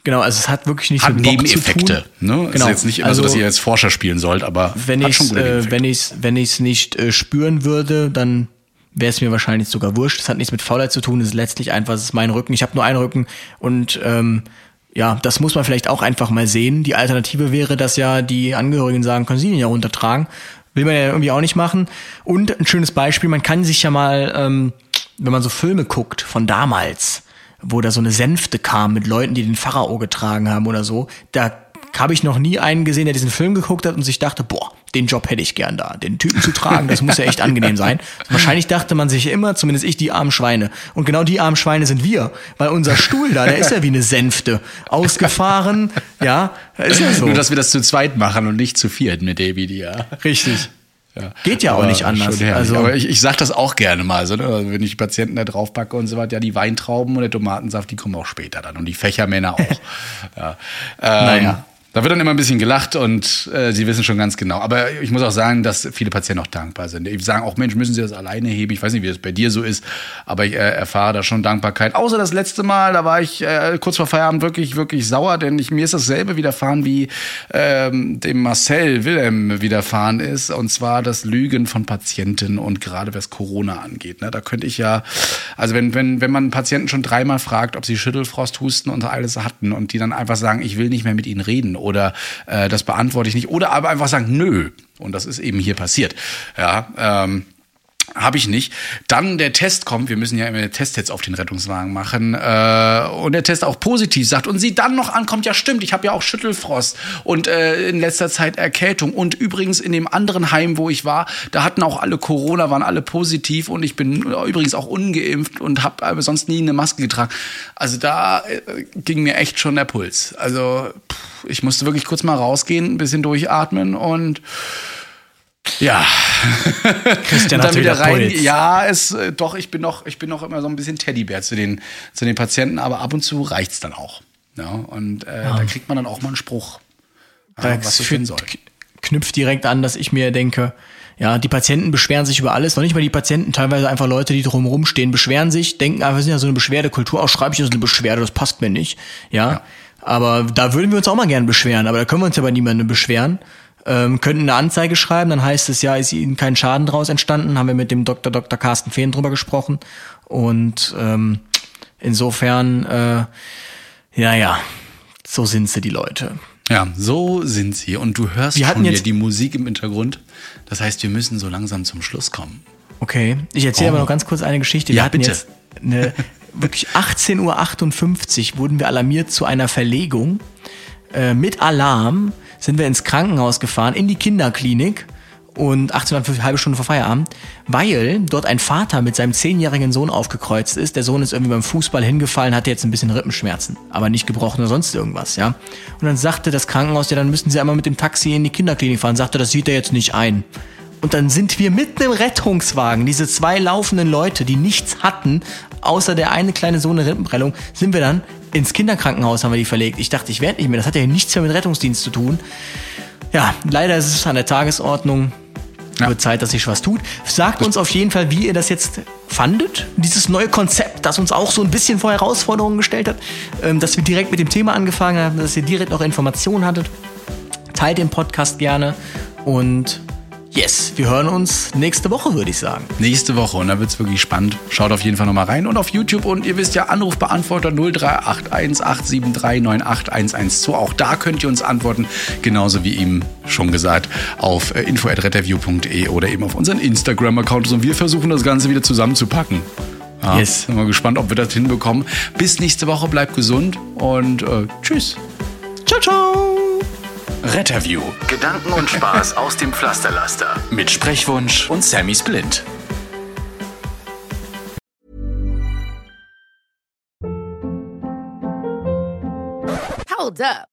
Genau, also es hat wirklich nichts hat mit Nebeneffekte. Ne? Genau. Ist jetzt nicht immer also, so, dass ihr als Forscher spielen sollt, aber wenn gute äh, wenn ich wenn ich es nicht äh, spüren würde, dann wäre es mir wahrscheinlich sogar wurscht. Es hat nichts mit Faulheit zu tun. Es ist letztlich einfach, es ist mein Rücken. Ich habe nur einen Rücken und ähm, ja, das muss man vielleicht auch einfach mal sehen. Die Alternative wäre, dass ja die Angehörigen sagen, können Sie ihn ja runtertragen. Will man ja irgendwie auch nicht machen. Und ein schönes Beispiel, man kann sich ja mal, ähm, wenn man so Filme guckt von damals, wo da so eine Sänfte kam mit Leuten, die den Pharao getragen haben oder so, da habe ich noch nie einen gesehen, der diesen Film geguckt hat und sich dachte, boah, den Job hätte ich gern da. Den Typen zu tragen, das muss ja echt angenehm sein. Wahrscheinlich dachte man sich immer, zumindest ich, die armen Schweine. Und genau die armen Schweine sind wir. Weil unser Stuhl da, der ist ja wie eine Sänfte. Ausgefahren, ja, ist ja so. Nur, dass wir das zu zweit machen und nicht zu viert mit David, ja. Richtig. Ja. Geht ja aber auch nicht anders. Also, aber ich, ich sag das auch gerne mal, so, ne? Also wenn ich Patienten da drauf packe und so weiter, ja, die Weintrauben und der Tomatensaft, die kommen auch später dann und die Fächermänner auch. ja. Ähm, naja. Da wird dann immer ein bisschen gelacht und äh, sie wissen schon ganz genau. Aber ich muss auch sagen, dass viele Patienten auch dankbar sind. Die sagen auch, Mensch, müssen Sie das alleine heben? Ich weiß nicht, wie das bei dir so ist, aber ich äh, erfahre da schon Dankbarkeit. Außer das letzte Mal, da war ich äh, kurz vor Feierabend wirklich, wirklich sauer, denn ich, mir ist dasselbe widerfahren, wie ähm, dem Marcel Wilhelm widerfahren ist. Und zwar das Lügen von Patienten und gerade was Corona angeht. Ne? Da könnte ich ja, also wenn, wenn, wenn man Patienten schon dreimal fragt, ob sie Schüttelfrost, Husten und alles hatten und die dann einfach sagen, ich will nicht mehr mit ihnen reden oder äh, das beantworte ich nicht oder aber einfach sagen, nö. Und das ist eben hier passiert. Ja, ähm, Habe ich nicht. Dann der Test kommt. Wir müssen ja immer Test jetzt auf den Rettungswagen machen. Äh, und der Test auch positiv sagt. Und sie dann noch ankommt, ja stimmt, ich habe ja auch Schüttelfrost und äh, in letzter Zeit Erkältung. Und übrigens in dem anderen Heim, wo ich war, da hatten auch alle Corona, waren alle positiv. Und ich bin übrigens auch ungeimpft und habe sonst nie eine Maske getragen. Also da äh, ging mir echt schon der Puls. Also pff, ich musste wirklich kurz mal rausgehen, ein bisschen durchatmen und ja. Christian und dann hat wieder rein. Ja, es äh, doch, ich bin noch, ich bin noch immer so ein bisschen Teddybär zu den, zu den Patienten, aber ab und zu reicht's dann auch. Ja, und äh, da kriegt man dann auch mal einen Spruch. Ja, was führt- schön soll. knüpft direkt an, dass ich mir denke, ja, die Patienten beschweren sich über alles, noch nicht mal die Patienten, teilweise einfach Leute, die drumherum stehen, beschweren sich, denken, ah, wir sind ja so eine Beschwerdekultur, auch schreibe ich das eine Beschwerde, das passt mir nicht, ja. Aber da würden wir uns auch mal gerne beschweren, aber da können wir uns ja bei niemandem beschweren. Ähm, könnten eine Anzeige schreiben, dann heißt es ja, ist ihnen kein Schaden draus entstanden, haben wir mit dem Dr. Dr. Carsten Fehn drüber gesprochen und ähm, insofern, äh, ja, ja, so sind sie, die Leute. Ja, so sind sie. Und du hörst Wir schon jetzt- die Musik im Hintergrund. Das heißt, wir müssen so langsam zum Schluss kommen. Okay, ich erzähle Oh. aber noch ganz kurz eine Geschichte. Wir Ja, hatten bitte. jetzt eine, wirklich 18.58 Uhr wurden wir alarmiert zu einer Verlegung. Äh, mit Alarm sind wir ins Krankenhaus gefahren, in die Kinderklinik und 18.50 halbe Stunde vor Feierabend, weil dort ein Vater mit seinem zehnjährigen Sohn aufgekreuzt ist. Der Sohn ist irgendwie beim Fußball hingefallen, hatte jetzt ein bisschen Rippenschmerzen, aber nicht gebrochen oder sonst irgendwas, ja. Und dann sagte das Krankenhaus, ja, dann müssen sie einmal mit dem Taxi in die Kinderklinik fahren. Sagte, das sieht er jetzt nicht ein. Und dann sind wir mitten im Rettungswagen, diese zwei laufenden Leute, die nichts hatten, außer der eine kleine Sohn eine Rippenprellung, sind wir dann ins Kinderkrankenhaus, haben wir die verlegt. Ich dachte, ich werde nicht mehr. Das hat ja nichts mehr mit Rettungsdienst zu tun. Ja, leider ist es an der Tagesordnung. Ja. Wird Zeit, dass sich was tut. Sagt uns auf jeden Fall, wie ihr das jetzt fandet. Dieses neue Konzept, das uns auch so ein bisschen vor Herausforderungen gestellt hat. Ähm, dass wir direkt mit dem Thema angefangen haben, dass ihr direkt noch Informationen hattet. Teilt den Podcast gerne. Und yes, wir hören uns nächste Woche, würde ich sagen. Nächste Woche und da wird's wirklich spannend. Schaut auf jeden Fall nochmal rein und auf YouTube und ihr wisst ja, Anrufbeantworter 038187398112. Auch da könnt ihr uns antworten, genauso wie ihm schon gesagt, auf äh, info.retterview.de oder eben auf unseren Instagram-Account. Und wir versuchen das Ganze wieder zusammenzupacken. Ja, Yes. Sind wir gespannt, ob wir das hinbekommen. Bis nächste Woche, bleibt gesund und äh, tschüss. Ciao, ciao! Retterview Gedanken und Spaß aus dem Pflasterlaster. mit Sprechwunsch und Sammy Splint. Hold up.